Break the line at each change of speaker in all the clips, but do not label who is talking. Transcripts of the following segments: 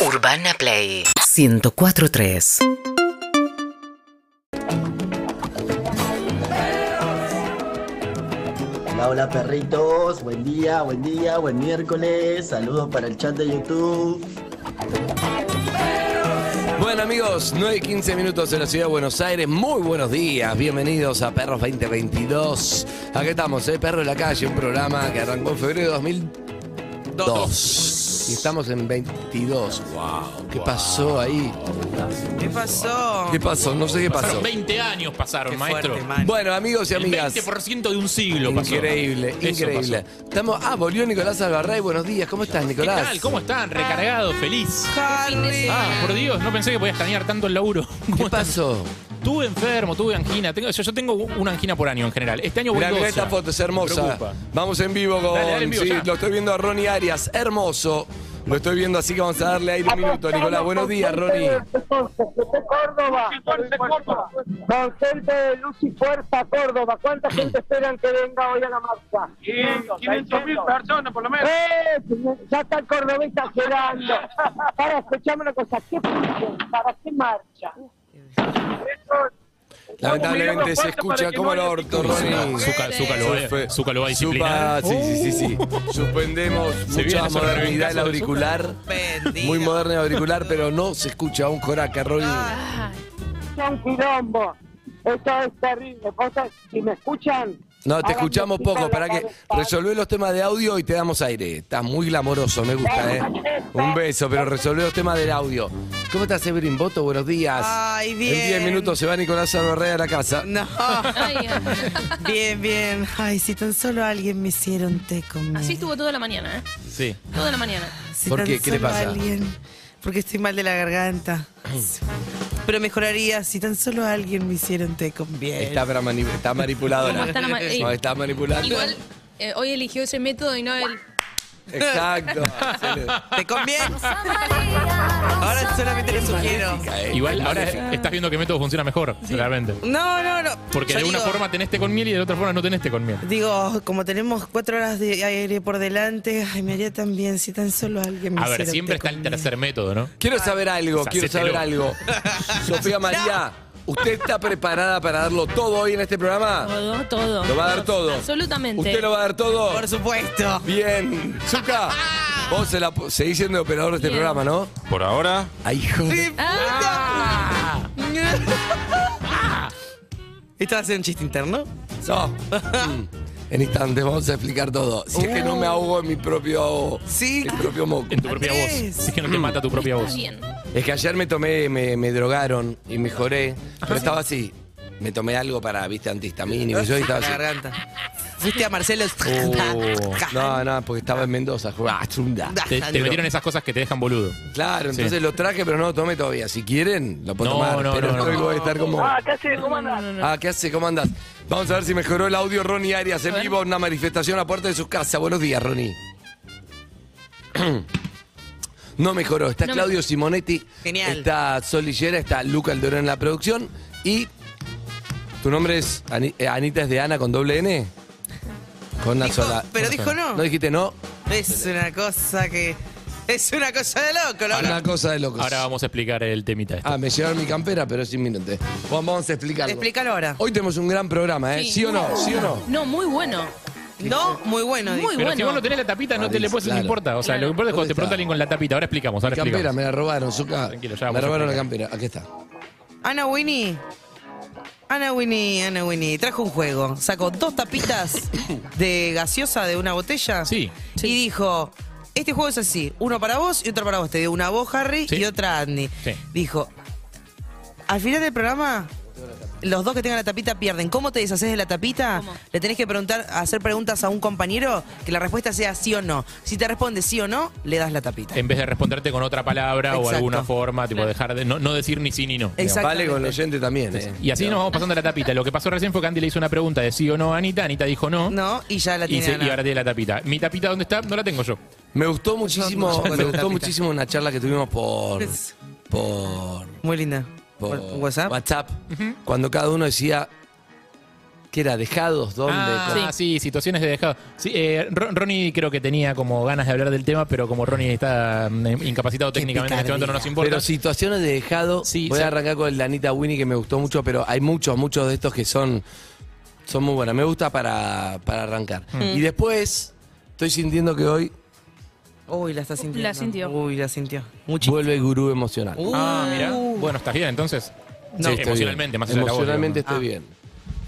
Urbana Play 1043.
Hola, hola perritos, buen día, buen día, buen miércoles, saludos para el chat de YouTube.
Bueno amigos, 9 y 15 minutos en la ciudad de Buenos Aires. Muy buenos días, bienvenidos a Perros 2022. Aquí estamos, ¿eh? Perro de la Calle, un programa que arrancó en febrero de 2002. Y estamos en 22. ¡Wow! ¿Qué pasó ahí?
¿Qué pasó?
¿Qué pasó? No sé qué pasó.
Pasaron 20 años pasaron,
Qué
maestro.
fuerte, man.
Bueno, amigos y
El
amigas.
20% de un siglo pasó.
Increíble,
Eso
increíble.
pasó.
Estamos. Ah, volvió Nicolás Alvarray. Buenos días. ¿Cómo estás,
¿Qué
Nicolás?
tal? ¿Cómo están? Recargado, feliz.
Harry.
Ah, por Dios, no pensé que podía extrañar tanto el laburo.
¿Qué pasó?
Tuve enfermo, tuve angina. Tengo, yo, yo tengo una angina por año en general. Este año voy goza.
esta foto, es hermosa. Vamos en vivo con.
Dale, dale en vivo
sí,
ya.
lo estoy viendo a Ronnie Arias. Hermoso. Lo estoy viendo, así que vamos a darle aire un minuto, Nicolás. Buenos días, Ronnie.
Córdoba, Córdoba, con gente de Luz y Fuerza Córdoba. ¿Cuánta gente esperan que venga hoy a la marcha?
500 mil personas por lo menos.
¡Eh! Ya está el cordobés quedando. Para, escuchame una cosa. ¿Qué piden? ¿Para qué marcha?
Lamentablemente se escucha como el orto, Ronnie.
Zucca, Zucca lo va, Zucca lo va a disciplinar.
Sí, sí, sí, sí. Suspendemos
Se viene
mucha modernidad el
de
auricular. Muy moderno el auricular, pero no se escucha un coraca, Ronnie.
Son quilombo. Esto es terrible. Vos, Si me escuchan.
No, te escuchamos poco. Para que resolver los temas de audio y te damos aire. Estás muy glamoroso, me gusta, ¿eh? Un beso, pero resolver los temas del audio. ¿Cómo estás, Evelyn Boto? Buenos días.
Ay, bien.
En 10 minutos se va Nicolás Alvarrey a la casa.
No. bien, bien. Ay, si tan solo alguien me hiciera un té conmigo.
Así estuvo toda la mañana, ¿eh?
Sí.
Toda la mañana.
Si
¿Por
tan
qué? ¿Qué le pasa?
Alguien, porque estoy mal de la garganta. Pero mejoraría si tan solo alguien me hiciera un té con miel.
Está, para mani- está manipuladora.
¿Cómo están ama- ey.
No, está manipulando.
Igual, eh, hoy eligió ese método y no el.
Exacto.
¿Te conviene? Ahora solamente le sugiero.
Igual ahora estás viendo que método funciona mejor, realmente.
No, no, no.
Porque
Yo
de una
digo-
forma tenés té con miel y de otra forma no tenés té con miel.
Digo, como tenemos cuatro horas de aire por delante, ay, me haría tan bien si tan solo alguien me
A ver,
hiciera
siempre
té
está el tercer método, ¿no?
Quiero saber algo, quiero saber
Hacételo.
algo. Sofía María, ¿usted está preparada para darlo todo hoy en este programa?
Todo, todo.
¿Lo va a dar todo?
Absolutamente.
¿Usted lo va a dar todo?
Por supuesto.
Bien. Zuka, vos se la, seguís siendo operador de este
Bien.
programa, ¿no?
Por ahora,
Ay, hijo de...
Ah,
¿Esto va a ser un chiste interno?
No. Mm. En instantes vamos a explicar todo. Si es que no me ahogo en mi propio,
Sí.
mi propio moco.
En tu propia voz. Si es que no te mata tu propia
está
voz.
bien.
Es que ayer me tomé, me, me drogaron y mejoré, pero estaba así. Me tomé algo para, viste, antihistamínico. y Yo y estaba
La
así.
garganta. Fuiste a Marcelo.
Oh.
No, no, porque estaba en Mendoza. Ah, chunda.
Te, te metieron esas cosas que te dejan boludo.
Claro,
Sí.
entonces lo traje, pero no lo tomé todavía. Si quieren, lo puedo
No,
tomar.
no,
pero
no,
voy a estar como.
Ah, ¿qué haces? ¿Cómo andás?
Ah, ¿qué hace? ¿Cómo andás? Vamos a ver si mejoró el audio Ronnie Arias en vivo en una manifestación a puerta de su casa. Buenos días, Ronnie. No mejoró. Está
No
Claudio Simonetti.
Genial.
Está Sol Lillera, está Luca Aldorón en la producción. Y. ¿Tu nombre es Ani- eh, Anita es de Ana con doble N? Con una
Dijo-
sola.
pero dijo no.
¿No dijiste no?
Es una cosa que. Es una cosa de loco, loco.
Una cosa de locos.
Ahora vamos a explicar el temita este.
Ah, me llevaron mi campera, pero es inminente. Bueno, vamos a explicarlo.
Explícalo ahora.
Hoy tenemos un gran programa, ¿eh? ¿Sí, o no? ¿Sí o no?
No, muy bueno.
No, muy bueno.
Muy.
Pero si
bueno.
vos no tenés la tapita, no te le puedes,
Claro.
no importa. O sea,
Claro.
lo que importa es cuando
¿Dónde
te pregunta
está?
alguien con la tapita. Ahora explicamos, ahora
Mi campera,
explicamos.
me la robaron.
Tranquilo, ya
Me
vamos a
robaron la campera. Aquí está.
Ana Winnie. Ana Winnie, Ana Winnie, trajo un juego. Sacó dos tapitas de gaseosa de una botella.
Sí.
Y dijo, este juego es así, uno para vos y otro para vos. Te dio una a vos, Harry,
Sí.
y otra a Andy.
Sí.
Dijo, al final del programa, los dos que tengan la tapita pierden. ¿Cómo te deshaces de la tapita?
¿Cómo?
Le tenés que preguntar, hacer preguntas a un compañero que la respuesta sea sí o no. Si te responde sí o no, le das la tapita.
En vez de responderte con otra palabra o
Exacto.
alguna forma, tipo dejar de no, no decir ni sí ni no.
Vale con el oyente también, ¿eh?
Y así nos vamos pasando la tapita. Lo que pasó recién fue que Andy le hizo una pregunta de sí o no a Anita. Anita dijo no.
No, y ya la
y,
tiene
se-
Ana.
y ahora tiene la tapita. Mi tapita, ¿dónde está? No la tengo yo.
Me gustó muchísimo, me gustó muchísimo una charla que tuvimos por, por,
Muy linda.
Por
¿WhatsApp?
WhatsApp, cuando cada uno decía ¿Qué era? ¿Dejados? ¿Dónde?
Ah,
¿Cómo?
sí. situaciones de dejado. Sí, eh, Ron- Ronnie creo que tenía como ganas de hablar del tema, pero como Ronnie está mm, incapacitado técnicamente en este momento no nos importa.
Pero situaciones de dejado.
Sí,
voy
sí.
a arrancar con la Anita Winnie que me gustó mucho, pero hay muchos, muchos de estos que son, son muy buenas. Me gusta para, para arrancar.
Mm.
Y después, estoy sintiendo que hoy
Uy, la está sintiendo.
La sintió.
Uy, la sintió. Muchísimo.
vuelve el gurú emocional.
Uh,
Ah, mira. Bueno, estás bien entonces.
Sí, estoy
emocionalmente,
bien.
más allá de la voz,
Emocionalmente estoy
Ah.
bien.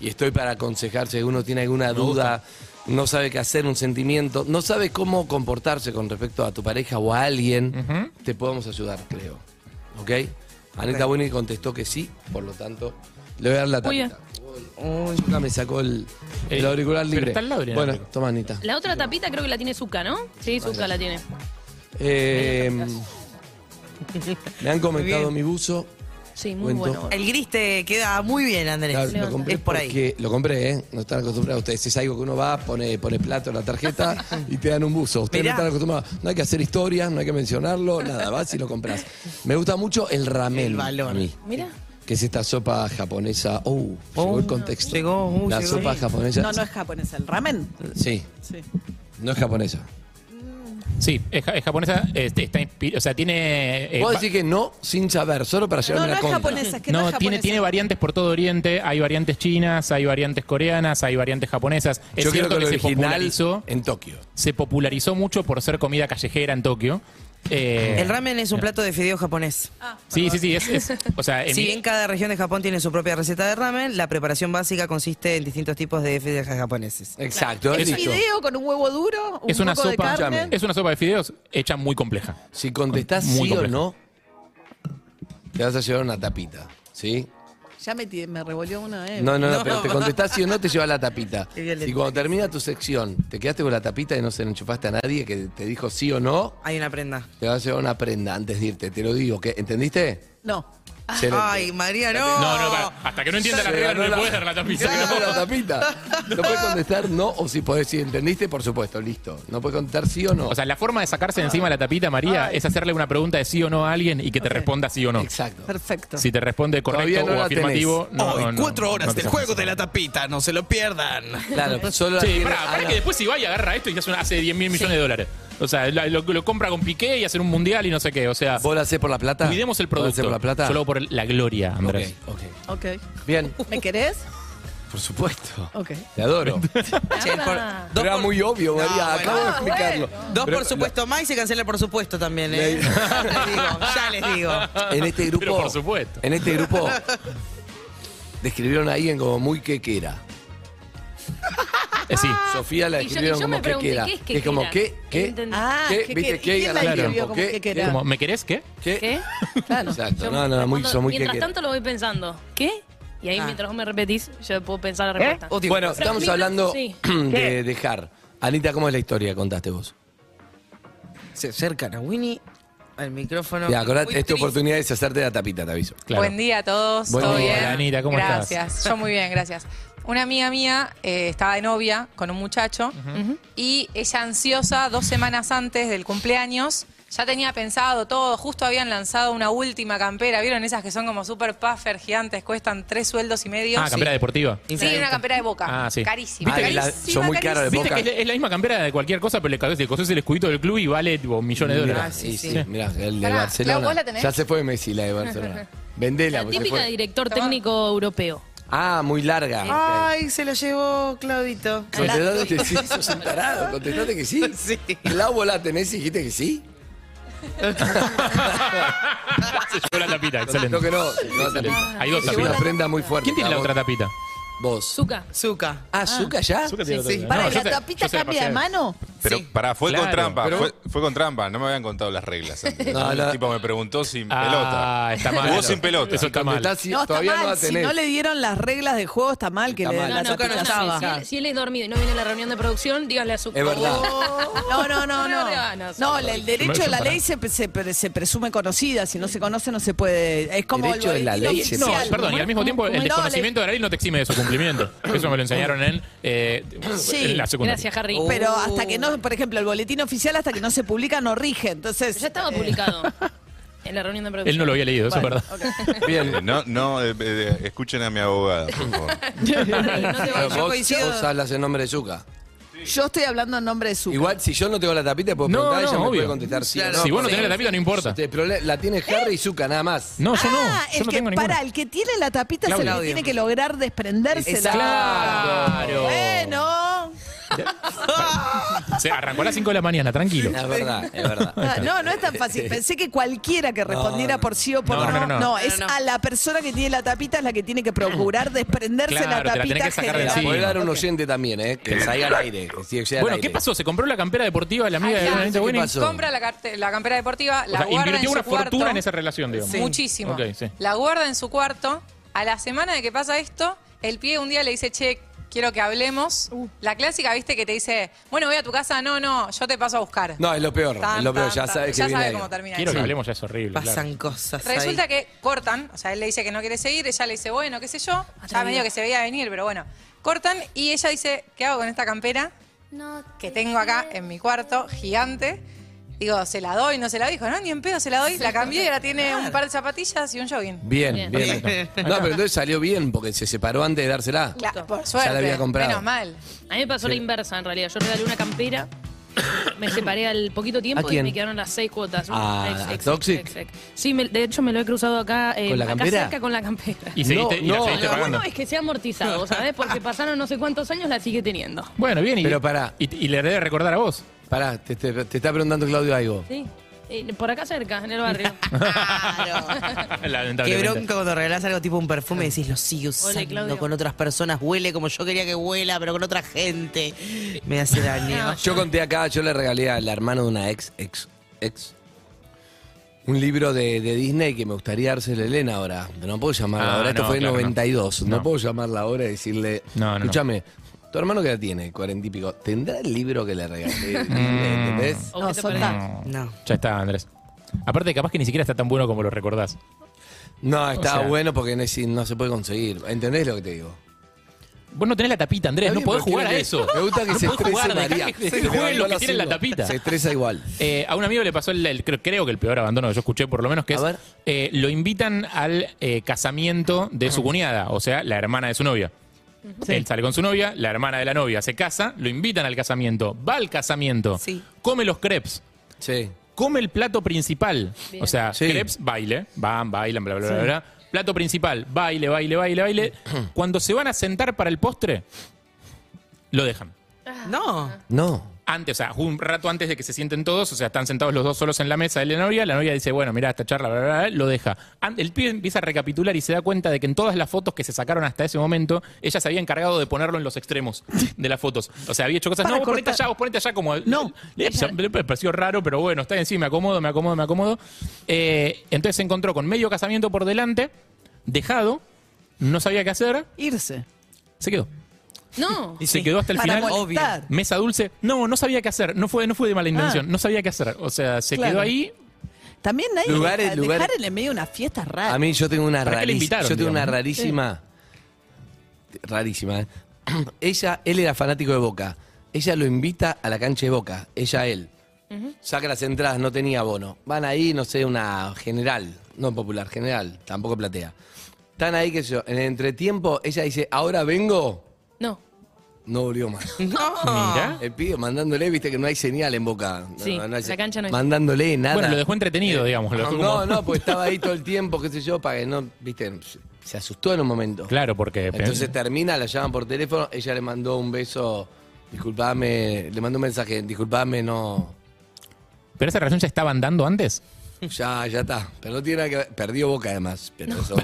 Y estoy para aconsejar si uno tiene alguna duda, no sabe qué hacer, un sentimiento, no sabe cómo comportarse con respecto a tu pareja o a alguien, te podemos ayudar, creo. ¿Ok? Anita Winnie contestó que sí, por lo tanto, le voy a dar la
bien.
tapita. Uy, Zucca me sacó el, el
Eh,
auricular
pero
libre.
está lado del
bueno, toma Anita.
La otra tapita creo que la tiene Zuka, ¿no? Sí, Zuka la tiene.
Eh, me han comentado mi buzo.
Sí, muy
Cuento.
bueno.
El gris te queda muy bien, Andrés.
Claro, lo compré
es por ahí.
lo compré, ¿eh? No están acostumbrados ustedes. Es algo que uno va, pone, pone plato en la tarjeta y te dan un buzo. Ustedes
Mirá.
no están acostumbrados. No hay que hacer historias, no hay que mencionarlo, nada. Vas y lo compras. Me gusta mucho el ramen.
El
mí,
Mira.
Que es esta sopa japonesa. Oh, llegó el contexto.
llegó, uh,
la
llegó.
sopa japonesa.
No, no es japonés, el ramen.
Sí,
Sí.
no es japonesa.
Sí, es, ja- es japonesa, este, está o sea, tiene... eh,
Puedo decir que no sin saber, solo para
No,
llevarme
no
la
es
contra.
japonesa, es que no,
no,
es
tiene,
japonesa.
tiene variantes por todo Oriente, hay variantes chinas, hay variantes coreanas, hay variantes japonesas. Es
Yo creo
cierto
que
que, se popularizó,
en Tokio.
se popularizó mucho por ser comida callejera en Tokio. Eh,
El ramen es un plato de fideo japonés.
Sí, sí, sí, es, es- o sea, en
Si
mi-
bien cada región de Japón tiene su propia receta de ramen, la preparación básica consiste en distintos tipos de fideos japoneses.
Exacto,
¿Es fideo con un huevo duro? Un
es una
poco de
sopa,
carne?
es una sopa de fideos hecha muy compleja.
Si contestás
Muy
sí o no, te vas a llevar una tapita. ¿Sí?
Ya me, revolvió una, eh.
No, no, no,
No.
pero te contestás sí o no, te lleva la tapita.
Qué violento.
Si cuando termina tu sección te quedaste con la tapita y no se la enchufaste a nadie que te dijo sí o no,
Hay una prenda.
te vas a llevar una prenda antes de irte. Te lo digo, ¿qué? ¿entendiste?
No.
Ay, María, no.
No, no, para- hasta que no entienda la
Se
regla no le
la-
puedes dar la tapita.
Se ganó la tapita. No puedes contestar no o si podés, si entendiste, por supuesto, listo. No puedes contestar sí o no.
O sea, la forma de sacarse de encima la tapita, María, es hacerle una pregunta de sí o no a alguien y que te responda sí o no.
Exacto.
Perfecto.
Si te responde
Todavía
correcto
no
o
la
afirmativo, no,
Hoy,
no,
cuatro horas
no te
del juego de la tapita, no se lo pierdan.
Claro, solo
Sí,
tiene
pará, pará que después si va y agarra esto y hace, una- hace 10 mil millones de dólares. O sea, lo, lo- lo compra con Piqué y hace un mundial y no sé qué. O sea,
¿Vos la hacés por la plata?
cuidemos el
¿Vos la hacés
producto.
por la plata?
Solo por la gloria, Andrés.
Ok, ok.
Ok.
Bien,
¿Me querés?
por supuesto.
Ok.
Te adoro.
Che, por- dos
Pero era
por-
muy obvio, María. Acabo de
bueno.
explicarlo.
Dos
Pero
por supuesto más y se cancela el por supuesto también, ¿eh?
Le-
ya les digo, ya les digo.
En este grupo.
Pero por supuesto.
En este grupo. Describieron a alguien como muy quequera.
Eh, sí.
Sofía la
Y yo- yo
como
pregunté,
quequera.
¿qué es quequera?
como, ¿qué? ¿Qué?
Entendí.
Ah,
¿Qué?
que-
¿Viste
que-
qué?
¿quién la escribió como
¿Qué?
que
¿Qué?
Como, ¿Me querés qué?
¿Qué?
¿Qué?
Claro.
Exacto.
Yo
No, no, muy,
cuando-
son muy
Mientras
quequera.
tanto lo voy pensando. ¿Qué? Y ahí
Ah.
mientras vos me repetís, yo puedo pensar la respuesta.
Oh, Dios.
Bueno,
Pero
estamos hablando
sí.
de dejar. Anita, ¿cómo es la historia que contaste vos?
Se acercan a Winnie al micrófono.
Ya, acordate, esta
triste.
oportunidad es hacerte la tapita, te aviso.
Claro.
Buen día a todos.
Buen
¿Todo
día.
bien?
Anita, ¿cómo estás?
gracias. Yo muy bien, gracias. Una amiga mía eh, estaba de novia con un muchacho y ella ansiosa dos semanas antes del cumpleaños ya tenía pensado todo, justo habían lanzado una última campera, ¿vieron esas que son como super puffer gigantes, cuestan tres sueldos y medio?
Ah, campera deportiva.
Sí, una campera de boca,
Ah, sí.
carísima.
Viste que la-
carísima,
son muy caros de
carísima.
Viste
Boca.
que es, es la misma campera de cualquier cosa, pero le cosés, le cosés el escudito del club y vale tipo, millones de dólares.
sí, sí,
sí.
mirá, el de
Pará,
Barcelona.
Clau, ¿vos la tenés?
Ya se fue Messi, la de Barcelona. Vendela,
La
porque se
típica
fue.
de director
Tomá.
técnico europeo.
Ah, muy larga.
Ay, se lo llevó Claudito.
Contestate que sí, sos un tarado. Contestate que sí.
Sí.
La tenés y dijiste que sí.
Se llevó la tapita, excelente.
No que no. tapita.
Hay dos
Es una
tapitas.
prenda muy fuerte.
¿Quién tiene la otra tapita?
Vos.
Zuka.
Zuka.
Ah, ¿Zuka ya?
Zucca tiene
sí.
tapita.
Para,
No,
¿la
yo se-
tapita
yo se la
cambia de
pasé.
mano?
Pero
Sí.
pará, fue
Claro,
con trampa,
pero-
fue, fue con trampa, no me habían contado las reglas. antes.
No,
el
no.
tipo me preguntó sin
Ah,
pelota.
está mal.
Jugó sin pelota.
Eso está mal.
No, está
todavía
mal.
no la
si
tenés.
no le dieron las reglas del juego, está mal que
Está
le
mal.
den
No,
la
no,
tapita
no
así.
estaba.
Si él, si él es dormido y no viene a la reunión de producción, díganle a Zuka.
Es verdad.
No, no, no, no.
Ah, no,
No,
sí.
el derecho de la ley se, se, se presume conocida. Si no se conoce, no se puede. Es como
Derecho
el
de la
boletín
ley se
oficial.
No, perdón, y al mismo tiempo el
No,
desconocimiento de la ley no te exime de su cumplimiento. Eso me lo enseñaron en, eh,
Sí.
en la secundaria.
Gracias, Harry.
Oh.
Pero hasta que no, por ejemplo, el boletín oficial hasta que no se publica no rige. Entonces.
Ya estaba
eh,
publicado. En la reunión de producción.
Él no lo había leído, eso es verdad.
Bien.
No, no, eh, eh, escuchen a mi abogada, por favor.
Pero
yo
vos,
coincido.
vos hablas en nombre de Zuka.
Yo estoy hablando en nombre de su.
Igual, si yo no tengo la tapita, puedo
No,
preguntar,
no,
ella me
obvio.
puede contestar sí o
Claro.
no.
Si vos no
porque-
tenés la tapita, no importa.
Este, pero la tiene Harry y Zuka, nada más.
No, yo no.
Ah,
Yo
el
no
que,
tengo ninguna.
para, el que tiene la tapita se
Claudio.
le tiene que lograr desprendérsela.
Claro.
Bueno.
Se arrancó a las 5 de la mañana, tranquilo.
Es verdad, es verdad.
Ah, no, no es tan fácil. Pensé que cualquiera que respondiera
no.
por sí o por
No,
no.
no, no, no.
es
No, no.
a la persona que tiene la tapita es la que tiene que procurar desprenderse
Claro,
la
te la
tapita.
tenés que.
Puede dar un oyente también, ¿eh? Que salga al aire. Que sí, sea al
Bueno,
aire.
¿qué pasó? ¿Se compró la campera deportiva de la amiga
Ay,
de
ya.
Benito
¿Qué
Winnie?
pasó?
Compra la, la campera deportiva,
O
la
sea,
guarda en su
una
cuarto.
fortuna en esa relación, digamos.
Muchísimo.
Sí.
La guarda en su cuarto. A la semana de que pasa esto, el pie un día le dice, che, quiero que hablemos.
Uh.
La clásica, viste, que te dice, bueno, voy a tu casa. No, no, yo te paso a buscar.
No, es lo peor.
Tan,
es lo peor.
tan,
ya sabes que
Ya
viene
sabe cómo termina
Quiero
eso.
que hablemos, ya es horrible. claro.
Pasan cosas. ahí.
Resulta que cortan, o sea, él le dice que no quiere seguir, ella le dice, bueno, qué sé yo, ya medio que se veía venir, pero bueno. Cortan y ella dice, ¿qué hago con esta campera que tengo acá en mi cuarto, gigante? Digo, ¿se la doy? ¿No se la doy? Dijo, no, ni en pedo se la doy. La cambié y ahora tiene un par de zapatillas y un jogging.
Bien, bien.
Bien.
No, pero entonces salió bien porque se separó antes de dársela.
Claro, por
Ya
suerte.
la había comprado.
Menos mal.
A mí me pasó la inversa, en realidad. Yo regalé una campera, me separé al poquito tiempo
¿A
y me quedaron las seis cuotas.
¿A-
Ex, ex,
Toxic?
ex, ex. Sí, me- de hecho me lo he cruzado acá, eh,
¿Con la
acá
campera?
cerca con la campera.
Y, seguiste,
No,
y la
no,
seguiste
Lo
pagando.
bueno es que se ha amortizado, ¿sabes? Porque pasaron no sé cuántos años, la sigue teniendo.
Bueno, bien. Y,
Pero pará.
Y, y le debe recordar a vos.
Pará, te, te- te está preguntando Claudio algo.
Sí. Eh, por acá cerca, en el barrio.
Qué
Lamentablemente.
bronca cuando regalás algo tipo un perfume y decís, lo sigue usando
Claudio.
con otras personas, huele como yo quería que huela, pero con otra gente. Me hace daño.
Yo conté acá, yo le regalé al hermano de una ex, ex, ex, un libro de, de Disney que me gustaría dárselo a Elena ahora. Pero no puedo llamarla
Ah,
ahora. Esto
no,
fue en
claro, no.
92. No.
No.
puedo llamarla ahora y decirle,
No, no, no.
escúchame, tu hermano que la tiene, cuarenta y pico, ¿tendrá el libro que le regalé?
Mm.
¿Entendés?
¿O
No,
parece?
No.
Ya está, Andrés. Aparte, capaz que ni siquiera está tan bueno como lo recordás.
No, está
sea-
bueno porque no, es- no se puede conseguir. ¿Entendés lo que te digo?
Vos no tenés la tapita, Andrés,
Está
no
bien,
podés
pero
jugar a
que-
eso.
Me gusta que
no
se
podés
estrese
jugar, dejá
María.
que-
Se las
la
cinco.
tapita.
Se estresa igual.
Eh, a un amigo le pasó el, el- creo, creo que el peor abandono que yo escuché, por lo menos, que
A
es
ver.
eh, lo invitan al eh, casamiento de su cuñada, o sea, la hermana de su novia. Él sale con su novia, la hermana de la novia se casa, lo invitan al casamiento, va al casamiento,
Sí.
come los crepes,
Sí.
come el plato principal.
Bien.
O sea,
Sí.
crepes, baile, van, bailan, bla, bla, bla, bla. Plato principal, baile, baile, baile, baile. Cuando se van a sentar para el postre, lo dejan.
No.
No.
Antes, o sea, un rato antes de que se sienten todos, o sea, están sentados los dos solos en la mesa de la novia, la novia dice, bueno, mira, esta charla, bla, bla, bla, lo deja. El pibe empieza a recapitular y se da cuenta de que en todas las fotos que se sacaron hasta ese momento, ella se había encargado de ponerlo en los extremos de las fotos. O sea, había hecho cosas,
Para
no, vos ponete allá, vos ponete allá como...
No.
Le- le pareció raro, pero bueno, está bien, sí, me acomodo, me acomodo, me acomodo. Eh, entonces se encontró con medio casamiento por delante, dejado, no sabía qué hacer,
Irse.
se quedó.
No.
Y
Se
sí.
quedó hasta el
Para
final.
molestar.
Mesa dulce. No, no sabía qué hacer. No fue, no fue de mala intención.
Ah.
No sabía qué hacer. O sea, se
Claro.
quedó ahí.
También hay que
Lugares- lugares-
dejar en el medio una fiesta rara.
A mí yo tengo una
¿Para qué le
rarísima.
invitaron,
Yo tengo una rarísima. Rarísima, ¿eh? Ella, él era fanático de Boca. Ella lo invita a la cancha de Boca. Ella a él. Saca las entradas, no tenía bono. Van ahí, no sé, una general. No popular, general. Tampoco platea. Están ahí, qué sé yo. En el entretiempo, ella dice, ahora vengo.
No.
No volvió más.
Mira.
El pibe mandándole, viste que no hay señal en Boca. No,
Sí,
no hay
la cancha no hay.
Mandándole nada.
Bueno, lo dejó entretenido, digamos. lo dejó como-
No, no, pues estaba ahí todo el tiempo, qué sé yo, para que no, viste, se asustó en un momento.
Claro, porque.
Entonces termina, la llaman por teléfono, ella le mandó un beso, disculpame, le mandó un mensaje, disculpame, no,
¿Pero esa relación ya estaban dando antes?
ya, ya está. Pero no tiene nada que ver, perdió boca además, pero eso.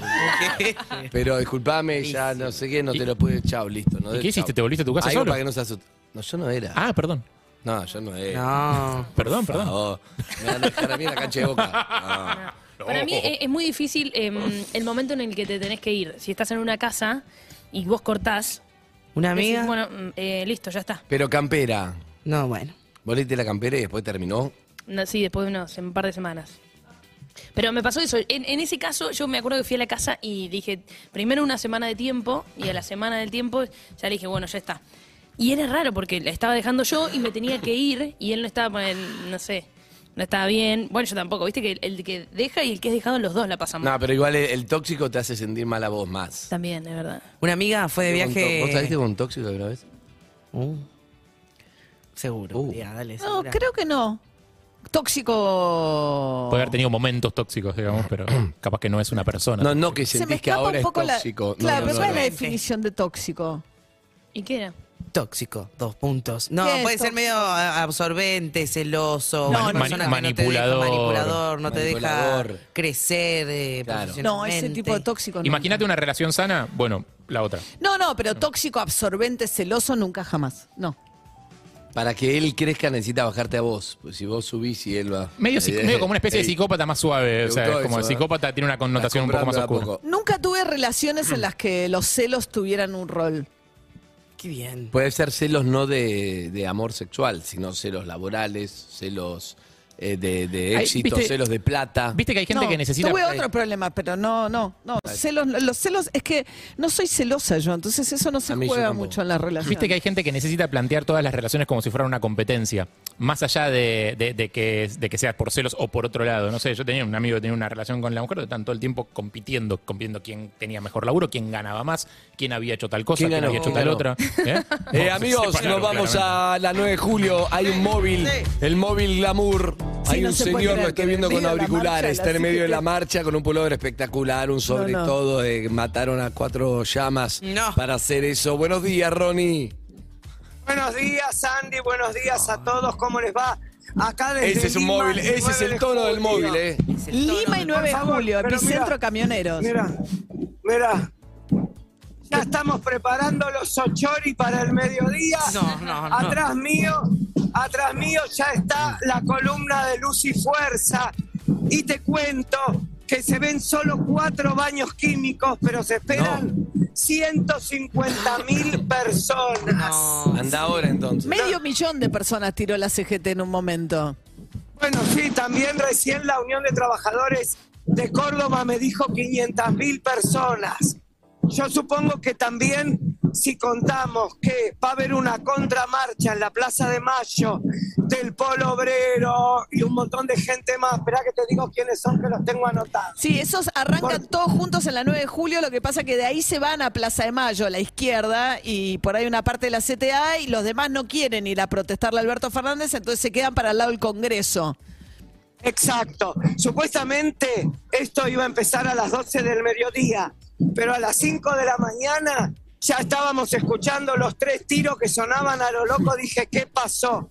pero disculpame, ya no sé qué, no te lo pude, chao, listo. No,
¿Y qué hiciste? ¿Te volviste a tu casa
Algo
solo?
para que no se asuste. No, yo no era.
Ah, perdón.
No, yo no era.
No.
Perdón,
Por
perdón.
favor. Me van a dejar a mí en la cancha de boca. No.
Para mí es, es muy difícil em, el momento en el que te tenés que ir. Si estás en una casa y vos cortás,
¿Una
decís,
amiga?
bueno, mm, eh, listo, ya está.
Pero campera,
No, bueno.
voliste la campera y después terminó.
No, sí, después de unos, un par de semanas. Pero me pasó eso. En, en ese caso, yo me acuerdo que fui a la casa y dije, primero una semana de tiempo, y a la semana del tiempo ya le dije, bueno, ya está. Y era raro porque la estaba dejando yo y me tenía que ir, y él no estaba, en, no sé, no estaba bien. Bueno, yo tampoco, viste que el, el que deja y el que es dejado, los dos la pasan mal.
No, pero igual el, el tóxico te hace sentir mal a vos más.
También, es verdad.
Una amiga fue de
¿Vos con
viaje.
¿Vos saliste con un tóxico alguna vez?
Seguro.
Uh.
Ya, dale,
No,
segura.
creo que no. Tóxico.
Puede haber tenido momentos tóxicos, digamos, pero capaz que no es una persona.
No, no que
Se me
sentís que
escapa
ahora
un
es
poco la.
tóxico. No,
Claro,
no,
pero
no,
¿cuál es
no.
la definición de tóxico?
¿Y qué era?
Tóxico, dos puntos. No,
¿Qué es
puede ser
tóxico?
medio ah, absorbente, celoso,
No,
una
no,
persona
no.
que no te deja-
Manipulador.
manipulador, no te
Manipulador.
deja crecer eh,
Claro.
No, ese tipo de tóxico no.
Imagínate una relación sana, bueno, la otra.
No, no, pero tóxico, absorbente, celoso, nunca jamás. No.
Para que él crezca necesita bajarte a vos. Pues si vos subís y él va.
Medio, psic- medio como una especie de
Ey,
psicópata más suave.
Me
O sea,
gustó
como
eso,
el
¿eh?
psicópata tiene una connotación un poco más
comprando de a
oscura.
poco.
Nunca tuve relaciones en las que los celos tuvieran un rol.
Qué bien.
Puede ser celos no de, de amor sexual, sino celos laborales, celos eh, de, de
Ay,
éxito,
¿viste?
celos de plata.
Viste que hay gente
no,
que necesita.
Tuve otro problema, pero no, no, no. Celos, los celos, es que no soy celosa yo, entonces eso no se
A mí yo
juega
tampoco.
mucho en las relaciones.
Viste que hay gente que necesita plantear todas las relaciones como si fueran una competencia, más allá de, de- de que, de que sea por celos o por otro lado. No sé, yo tenía un amigo que tenía una relación con la mujer, estaban todo el tiempo compitiendo, compitiendo quién tenía mejor laburo, quién ganaba más, quién había hecho tal cosa,
¿Quién
quién,
ganó?
había hecho
¿Quién
tal
ganó?
otra. ¿Eh?
Eh, amigos,
separaron,
nos vamos
claramente.
a la 9 de julio. Hay un móvil, el móvil Glamour.
Sí,
Hay
no
un
se
señor, lo estoy
que
viendo con
de
auriculares, está en medio de la marcha con un pullover espectacular, un sobre
no.
todo, eh, mataron a cuatro llamas
No.
para hacer eso. Buenos días, Ronnie.
Buenos días, Andy. Buenos días a todos. ¿Cómo les va? Acá desde
Ese es un
Lima,
móvil, ese es
9
el
de
tono del móvil, ¿eh?
Lima y 9 de julio, epicentro
mira,
camioneros.
Mira, mira. Ya estamos preparando los ochori para el mediodía.
No, no, no.
Atrás mío, atrás mío ya está la columna de Luz y Fuerza. Y te cuento que se ven solo cuatro baños químicos, pero se esperan 150 mil personas.
No.
Anda ahora entonces.
Medio millón de personas tiró la CGT en un momento.
Bueno, sí, también recién la Unión de Trabajadores de Córdoba me dijo 500 mil personas. Yo supongo que también si contamos que va a haber una contramarcha en la Plaza de Mayo del Polo Obrero y un montón de gente más, espera que te digo quiénes son que los tengo anotados.
Sí, esos arrancan todos juntos en la 9 de julio, lo que pasa que de ahí se van a Plaza de Mayo, a la izquierda, y por ahí una parte de la CTA, y los demás no quieren ir a protestarle a Alberto Fernández, entonces se quedan para el lado del Congreso.
Exacto. Supuestamente esto iba a empezar a las 12 del mediodía, pero a las 5 de la mañana ya estábamos escuchando los tres tiros que sonaban a lo loco. Dije, ¿qué pasó?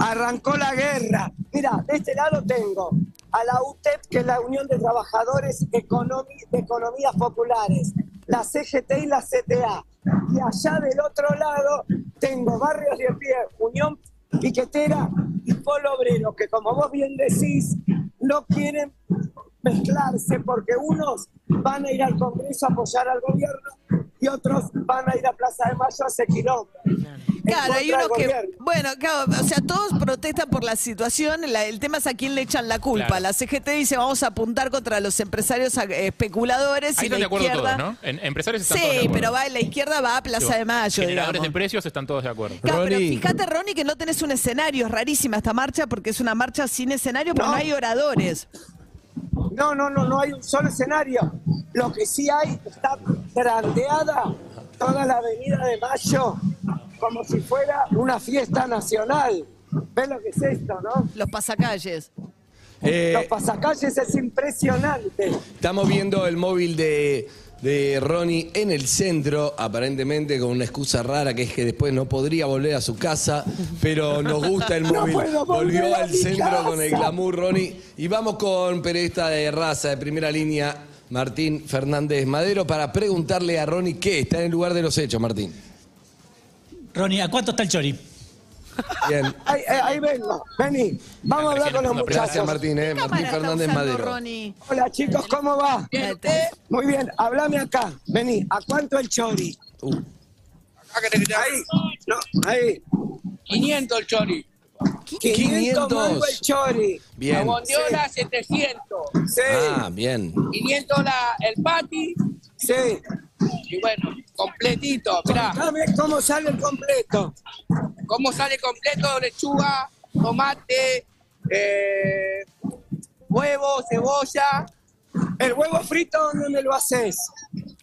Arrancó la guerra. Mira, de este lado tengo a la UTEP, que es la Unión de Trabajadores Economi- de Economías Populares, la CGT y la CTA. Y allá del otro lado tengo Barrios de Pie, Unión Piquetera y Polo Obrero, que como vos bien decís, no quieren mezclarse porque unos van a ir al Congreso a apoyar al gobierno y otros van a ir a Plaza de Mayo a hacer quilombo.
Claro, hay
contra
uno
del
que.
gobierno.
Bueno, claro, o sea, todos protestan por la situación. la- el tema es a quién le echan la culpa.
Claro.
La CGT dice vamos a apuntar contra los empresarios eh, especuladores
Ahí
y la
están de acuerdo
izquierda.
todos, ¿no? En- empresarios están todos de
Sí,
acuerdo.
pero va, la izquierda va a Plaza de Mayo.
Generadores
digamos.
de precios están todos de acuerdo.
Claro, pero fíjate, Ronnie, que no tenés un escenario. Es rarísima esta marcha porque es una marcha sin escenario, porque no,
No.
hay oradores.
No, no, no, no hay un solo escenario. Lo que sí hay está grandeada toda la avenida de Mayo como si fuera una fiesta nacional. ¿Ves lo que es esto, no?
Los pasacalles.
Eh,
Los pasacalles es impresionante.
Estamos viendo el móvil de, de Ronnie en el centro, aparentemente con una excusa rara que es que después no podría volver a su casa, pero nos gusta el móvil. Volvió al centro con el glamour, Ronnie. Y vamos con periodista de raza de primera línea, Martín Fernández Madero, para preguntarle a Ronnie qué está en el lugar de los hechos, Martín.
Ronnie, ¿a cuánto está el chori?
Bien.
Ahí, eh, ahí vengo, vení. Vamos a hablar con los
Gracias,
muchachos.
Martín, eh. Martín Fernández
usando,
Madero.
Ronnie.
Hola chicos, ¿cómo va?
Bien.
Muy bien, hablame acá. Vení, ¿a cuánto el chori?
Uh,
Ahí, no, ahí.
500 el chori.
500 mango el chori.
Bien.
La bondiola 700.
Sí,
Ah, bien.
500 la, el pati.
sí.
Y bueno, completito. Mirá,
Dame cómo sale el completo.
cómo sale completo, lechuga, tomate,
eh, huevo, cebolla. ¿El huevo frito dónde lo haces?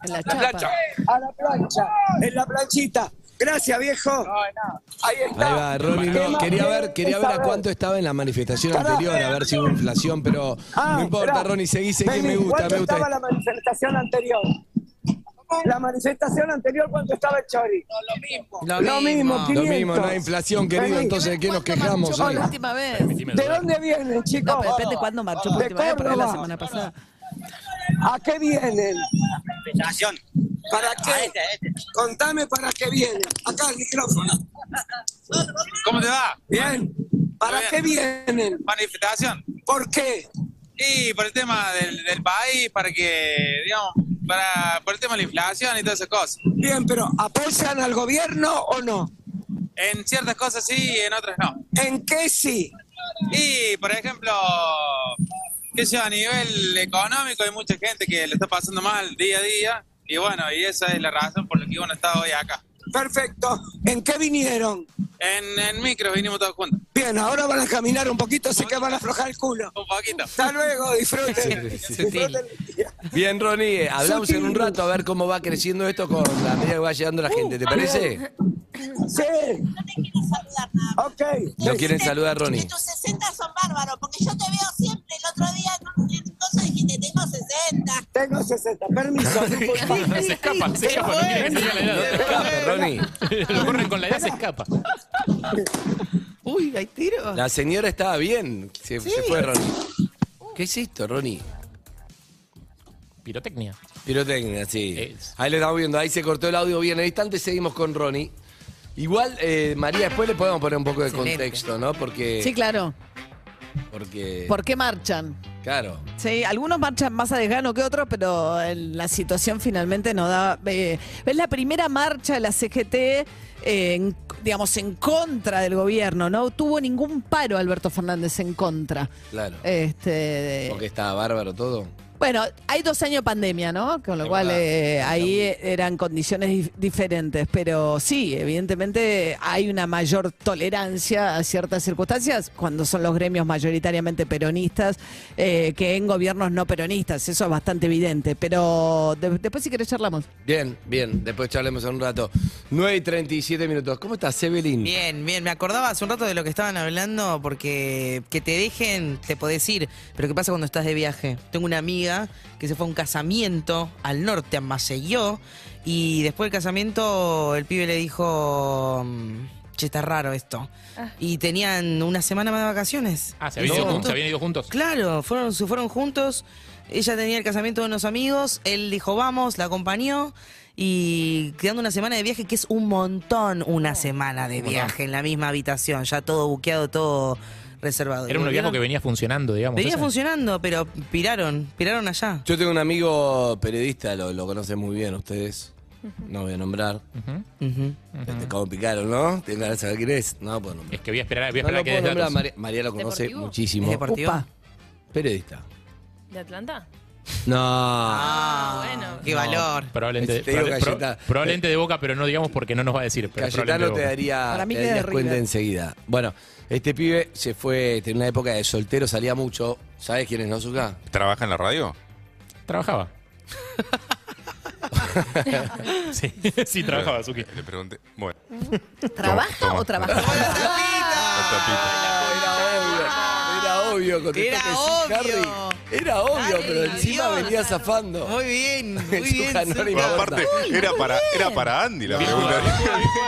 En la
chapa. A la plancha, en la planchita. Gracias, viejo. Ahí está.
Ahí va, Ronnie,
¿Qué
no, quería ver, quería ver a cuánto estaba en la manifestación
Pará.
anterior, a ver si hubo inflación, pero
Ah,
no importa. Ronnie, seguí, seguí, me gusta,
¿Cuánto
me gusta.
estaba la manifestación anterior? La manifestación anterior, ¿cuánto estaba el chori?
lo mismo.
Lo, mismo,
Lo
500.
mismo, no hay inflación, querido, entonces ¿de qué nos quejamos
la última vez.
¿De dónde vienen, chicos?
No, pero depende cuándo marchó por
De
última vez, porque la semana pasada.
¿A qué vienen? ¿Para qué? Contame para qué vienen. Acá el micrófono.
¿Cómo te va?
Bien. ¿Para qué vienen?
Manifestación.
¿Por qué?
Y por el tema del, del país, para que, digamos, para, por el tema de la inflación y todas esas cosas.
Bien, pero ¿apoyan al gobierno o no?
En ciertas cosas sí y en otras no.
¿En qué sí?
Y, por ejemplo, que yo, a nivel económico hay mucha gente que le está pasando mal día a día. Y bueno, y esa es la razón por la que uno está hoy acá.
Perfecto. ¿En qué vinieron?
En, en micro vinimos todos juntos.
Bien, ahora van a caminar un poquito, así que van a aflojar el culo.
Un poquito.
Hasta luego, disfruten.
Sí, sí, sí.
Disfruten el.
Bien, Ronnie, hablamos en un rato a ver cómo va creciendo esto con la medida que va llegando la gente, ¿te parece?
Sí. Ok.
No quieren saludar, Ronnie.
Tus 60 son bárbaros, porque yo te veo siempre. El otro día en cosas dijiste, tengo 60.
Tengo 60, permiso.
se escapa, se escapa, no diga la edad.
Ronnie.
Lo corren con la edad, se escapa.
Uy, hay tiro.
La señora estaba bien, se, se fue Ronnie. ¿Qué es esto, Ronnie?
Pirotecnia.
Pirotecnia, sí.
Es.
Ahí le estamos viendo, ahí se cortó el audio bien. En el instante seguimos con Ronnie. Igual, eh, María, después le podemos poner un poco de
Excelente.
contexto, ¿no? Porque.
Sí, claro.
Porque.
¿Por qué marchan?
Claro.
Sí, algunos marchan más a desgano que otros, pero el- la situación finalmente no da. eh, es la primera marcha de la CGT, eh, en- digamos, en contra del gobierno. No tuvo ningún paro Alberto Fernández en contra.
Claro.
Este, de-
Porque estaba bárbaro todo.
Bueno, hay dos años de pandemia, ¿no? Con lo cual eh, ahí eran condiciones dif- diferentes. Pero sí, evidentemente hay una mayor tolerancia a ciertas circunstancias cuando son los gremios mayoritariamente peronistas eh, que en gobiernos no peronistas. Eso es bastante evidente. Pero de- después si querés charlamos.
Bien, bien. Después charlemos en un rato. 9 y 37 minutos. ¿Cómo estás, Evelyn?
Bien, bien. Me acordaba hace un rato de lo que estaban hablando porque que te dejen, te podés ir. Pero ¿qué pasa cuando estás de viaje? Tengo una amiga que se fue a un casamiento al norte, a Maceió. Y después del casamiento el pibe le dijo, mm, che, está raro esto. Y tenían una semana más de vacaciones.
Ah, ¿se habían, ido, juntos? ¿se habían ido juntos?
Claro, fueron, se fueron juntos. Ella tenía el casamiento de unos amigos, él dijo vamos, la acompañó y quedando una semana de viaje, que es un montón una semana de viaje en la misma habitación, ya todo buqueado, todo reservado.
Era un noviazgo que venía funcionando, digamos.
Venía
ese.
funcionando, pero piraron, piraron allá.
Yo tengo un amigo periodista, lo, lo conocen muy bien ustedes. No voy a nombrar. Este, ¿Cómo picaron, no? ¿Tienen ganas de saber quién es? No puedo nombrar.
Es que voy a esperar, voy a
No
esperar que
puedo
des datos.
María, María lo conoce
¿Deportivo?
muchísimo.
¿Es deportivo?
Periodista.
¿De Atlanta?
No.
Ah,
bueno.
Qué
No,
valor.
Probablemente,
Te digo,
pro-
Cayetano.
probablemente de boca, pero no digamos porque no nos va a decir. Pero
Cayetano
probablemente
te
de Boca.
daría,
Para mí
te darías cuenta enseguida. Bueno, este pibe se fue, tenía una época de soltero, salía mucho. ¿Sabes quién es Nozuka?
¿Trabaja en la radio?
Trabajaba. sí, sí, trabajaba, Suki.
Le pregunté. Bueno.
¿Trabaja
Toma,
o trabaja?
La tapita.
Era obvio, contestó
Era
que sí,
obvio.
Harry. Era obvio,
Harry,
pero encima
Dios.
venía zafando.
Muy bien, muy bien.
Aparte, era para, era para Andy la pregunta.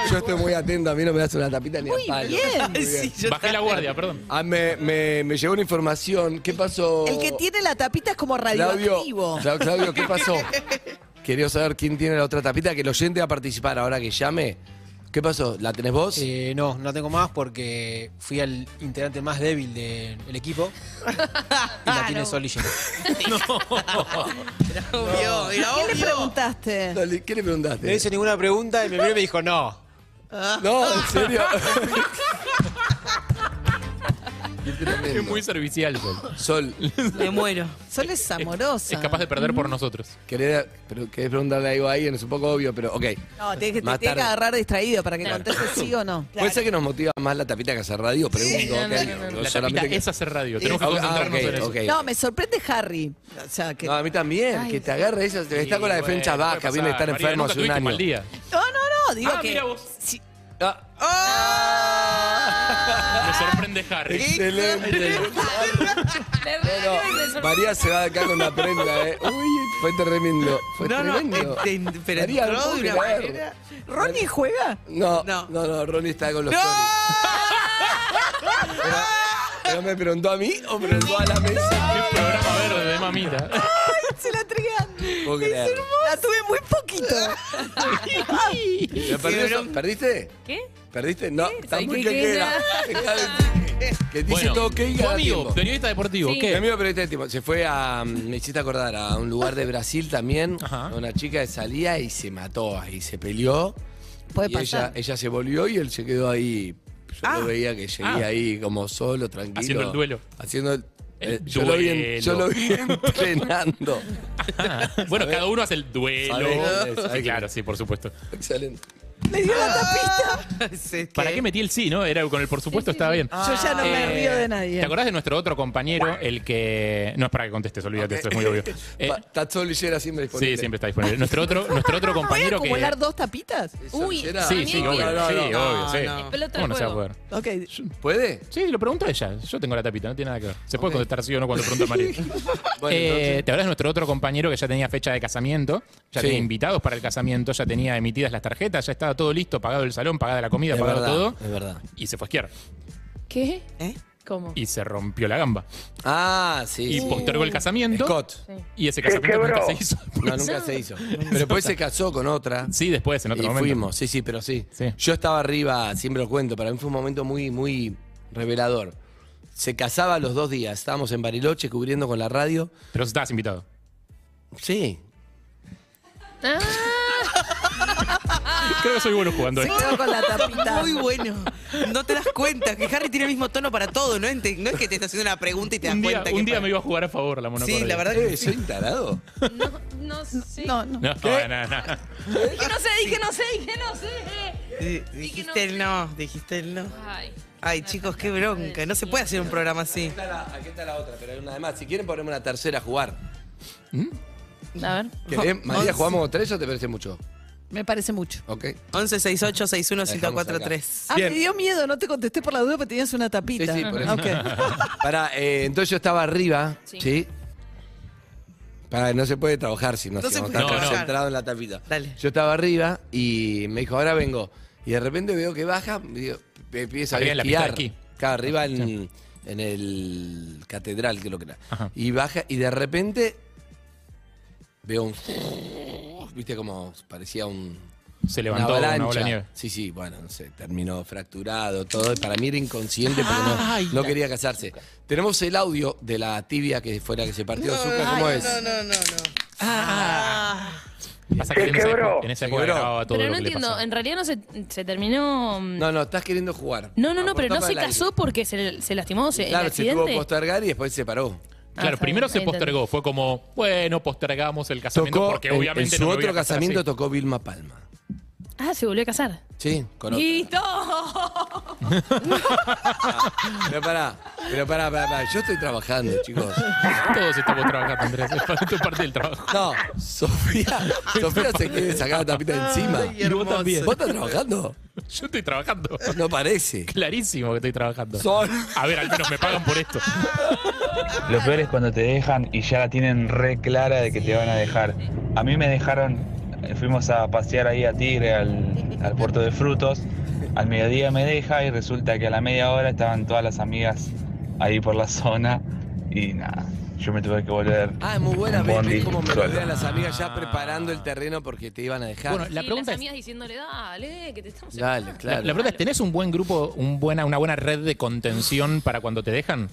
Yo estoy muy atento, a mí no me das una tapita ni a palo.
bien.
Muy bien.
Sí, yo
Bajé la guardia, perdón.
Ah, me, me, me llegó una información. ¿Qué pasó?
El que tiene la tapita es como
Claudio,
radioactivo.
Cla- Claudio, ¿qué pasó? Quería saber quién tiene la otra tapita, que el oyente va a participar ahora que llame. ¿Qué pasó? ¿La tenés vos?
Eh, no, no tengo más porque fui al integrante más débil del equipo y la tiene Sol y Gino.
Era obvio, era
¿Qué le
obvio.
preguntaste?
Dale, ¿Qué le
No le
preguntaste?
hice ninguna pregunta y me miró y me dijo no.
No, en serio.
Es muy servicial, Sol.
Sol,
Me muero.
Sol es amorosa.
Es capaz de perder por nosotros.
querés, pero querés preguntarle algo a alguien, es un poco obvio, pero ok.
No, tiene que, te
Más
tiene que
tarde.
agarrar distraído para que conteste sí o no.
Puede ser que nos motiva más la tapita que hacer radio, pregunto.
No,
ok.
no, no, no,
O
La tapita
solamente que-
es hacer radio. Tenemos que
Ah,
concentrarnos
ok,
en eso.
ok.
No, me sorprende Harry. O sea, que...
No, a mí también,
Ay,
que te agarre ella, está con la defensa baja, viene a estar enfermo hace un año.
mal día.
No, no, no, digo
Ah,
que...
mira vos.
Ah.
Me sorprende Harry.
Excelente.
Sorprende.
María se va de acá con una prenda, ¿eh? Uy, fue tremendo. Fue
No, no,
tremendo.
eh, eh, pero
María, no
entró de una manera.
¿Ronnie juega?
No,
No.
no, no, Ronnie está con los
¡No!
stories. Pero, pero me preguntó a mí o me preguntó a la mesa.
Qué programa verde de mamita.
¡Ay, se la!
Puedo creer.
La tuve muy poquito.
¿Pero perdió- ¿Perdiste?
¿Qué?
¿Perdiste? No, está muy quequera. Que dice
Bueno,
todo que
tu amigo, periodista deportivo,
Sí.
¿qué?
Mi amigo periodista de tipo, se fue a. Me hiciste acordar a un lugar de Brasil también.
Ajá.
Una chica que salía y se mató ahí, se peleó.
Puede
y
pasar.
ella, ella se volvió y él se quedó ahí. Yo
Ah.
lo veía que seguía
Ah.
ahí como solo, tranquilo.
Haciendo el duelo.
Haciendo el. Eh, yo, lo vi en- yo lo vi entrenando.
bueno, cada uno hace el duelo.
¿Sabés? ¿Sabés
Sí, claro, sí, por supuesto.
Excelente.
Le dio la tapita.
Es
¿Para qué metí el sí, no? Era con el por supuesto estaba bien.
Yo ya no me
Eh,
río de nadie.
¿Te acordás de nuestro otro compañero, el que. No es para que contestes, olvídate, esto es muy obvio. Eh,
Pa- todo Lillera siempre disponible.
sí, siempre está disponible. Nuestro otro, nuestro otro
¿Voy a
compañero que.
acumular dos tapitas?
Uy,
Lillera?
Sí, sí, obvio,
No, no,
sí,
no.
obvio, sí.
No,
¿Cómo no se va a
juego.
poder?
Ok.
¿Puede?
Sí, lo preguntó ella. Yo tengo la tapita, no tiene nada que ver. Se puede contestar sí o no cuando pregunta María.
Bueno,
Eh, ¿Te hablas de nuestro otro compañero que ya tenía fecha de casamiento? Ya
Sí.
tenía invitados para el casamiento, ya tenía emitidas las tarjetas, ya estaba todo listo, pagado el salón, pagada la comida,
Es
pagado
verdad,
todo.
es verdad.
Y se fue a esquiar.
¿Qué?
¿Eh?
¿Cómo?
Y se rompió la gamba.
Ah, sí.
Y
sí.
postergó el casamiento.
Scott.
Y ese casamiento nunca se hizo.
No, nunca se hizo. Pero después se casó con otra.
Sí, después, en otro
y
momento.
fuimos, sí, sí, pero sí.
Sí.
Yo estaba arriba, siempre lo cuento, para mí fue un momento muy, muy revelador. Se casaba los dos días, estábamos en Bariloche cubriendo con la radio.
Pero estabas invitado.
Sí.
Ah,
Creo que soy bueno jugando
Se
esto.
quedó con la tapita.
Muy bueno. No te das cuenta que Harry tiene el mismo tono para todo, ¿no? Ente- No es que te está haciendo una pregunta y te das
Un día,
cuenta
un
que.
día
para-
me iba a jugar a favor la monocordia.
Sí, la verdad
Eh,
que
soy un tarado.
no, no sé.
No, no.
No, no, no, no.
Dije no sé, dije no sé, dije no sé.
Di- Dijiste el no, dijiste el no.
Ay.
Ay, chicos, qué bronca. No se puede hacer un programa así.
Aquí está la, aquí está la otra, pero hay una de más. Si quieren ponemos una tercera a jugar.
A ver.
¿Querés? María. ¿jugamos tres o te parece mucho?
Me parece mucho.
Ok.
11 68 61 1043.
Ah,
Bien.
me dio miedo, no te contesté por la duda, pero tenías una tapita.
Sí, sí, por eso.
Ok.
Para, eh, entonces yo estaba arriba, ¿sí?
Sí.
Para, no se puede trabajar si no,
No
si
se
no
puede
está
trabajar.
concentrado en la tapita.
Dale.
Yo estaba arriba y me dijo, ahora vengo. Y de repente veo que baja, me digo, me empieza a
Arriba en la pista de
esquiar.
esquí.
Claro, arriba en, en el catedral, que es lo que era.
Ajá.
Y baja, y de repente veo un. Viste como parecía un.
Se levantó una,
avalancha.
bola de nieve.
Sí, sí, bueno, no sé, terminó fracturado, todo. Para mí era inconsciente porque no,
Ay,
no
la-
quería casarse. Tenemos el audio de la tibia que fue la que se partió de azúcar. ¿Cómo es?
No, no, no, no.
Pasa que en esa época, en esa
Se
época
quebró.
grababa todo
Pero
lo
no
que le
entiendo,
pasaba.
en realidad no se, se terminó. mm,
No, no, estás queriendo jugar.
No, no, no, pero no se casó porque se, se lastimó se,
Claro,
el
se tuvo que
accidente.
postergar y después se paró.
Claro,
está
primero se postergó. Fue como, bueno, postergamos el casamiento
Tocó,
porque
en-
obviamente
en su
no me voy
otro casamiento tocó Vilma Palma.
Ah, se volvió a casar.
Sí, con otro.
¡Listo!
Pero pará, pero pará, pará, pará. Yo estoy trabajando, chicos.
Todos estamos trabajando, Andrés. Esto es parte del trabajo.
No, Sofía, Sofía se quiere sacar la tapita de encima.
Y vos también.
¿Vos estás trabajando?
Yo estoy trabajando.
No parece.
Clarísimo que estoy trabajando.
Sol.
A ver, al menos me pagan por esto.
Lo peor es cuando te dejan y ya la tienen re clara de que te van a dejar. A mí me dejaron, fuimos a pasear ahí a Tigre, al, al puerto de frutos. Al mediodía me deja y resulta que a la media hora estaban todas las amigas ahí por la zona y nada, yo me tuve que volver.
Ah, es muy buena. ves cómo me rodean las amigas ya preparando el terreno porque te iban a dejar.
Bueno, la
Sí,
pregunta
las
es,
amigas diciéndole, dale, que te estamos
Dale,
esperando".
claro.
la, la pregunta es, ¿tenés un buen grupo, un buena, una buena red de contención para cuando te dejan?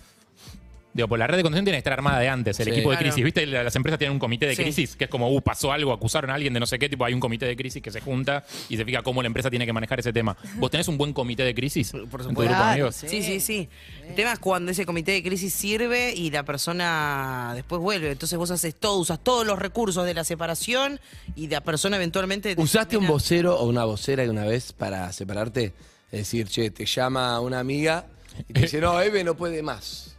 Digo, pues la red de contención tiene que estar armada de antes, el
Sí.
equipo de
Claro.
crisis. ¿Viste? Las empresas tienen un comité de
Sí.
crisis, que es como, uh, pasó algo, acusaron a alguien de no sé qué, tipo, hay un comité de crisis que se junta y se fija cómo la empresa tiene que manejar ese tema. ¿Vos tenés un buen comité de crisis? Por
Por
¿En tu grupo de amigos?
Sí, sí, sí. El tema es cuando ese comité de crisis sirve y la persona después vuelve. Entonces vos haces todo, usas todos los recursos de la separación y la persona eventualmente... te
¿Usaste un
termina-
vocero o una vocera una vez para separarte? Es decir, che, te llama una amiga y te dice, no, Eve no puede más.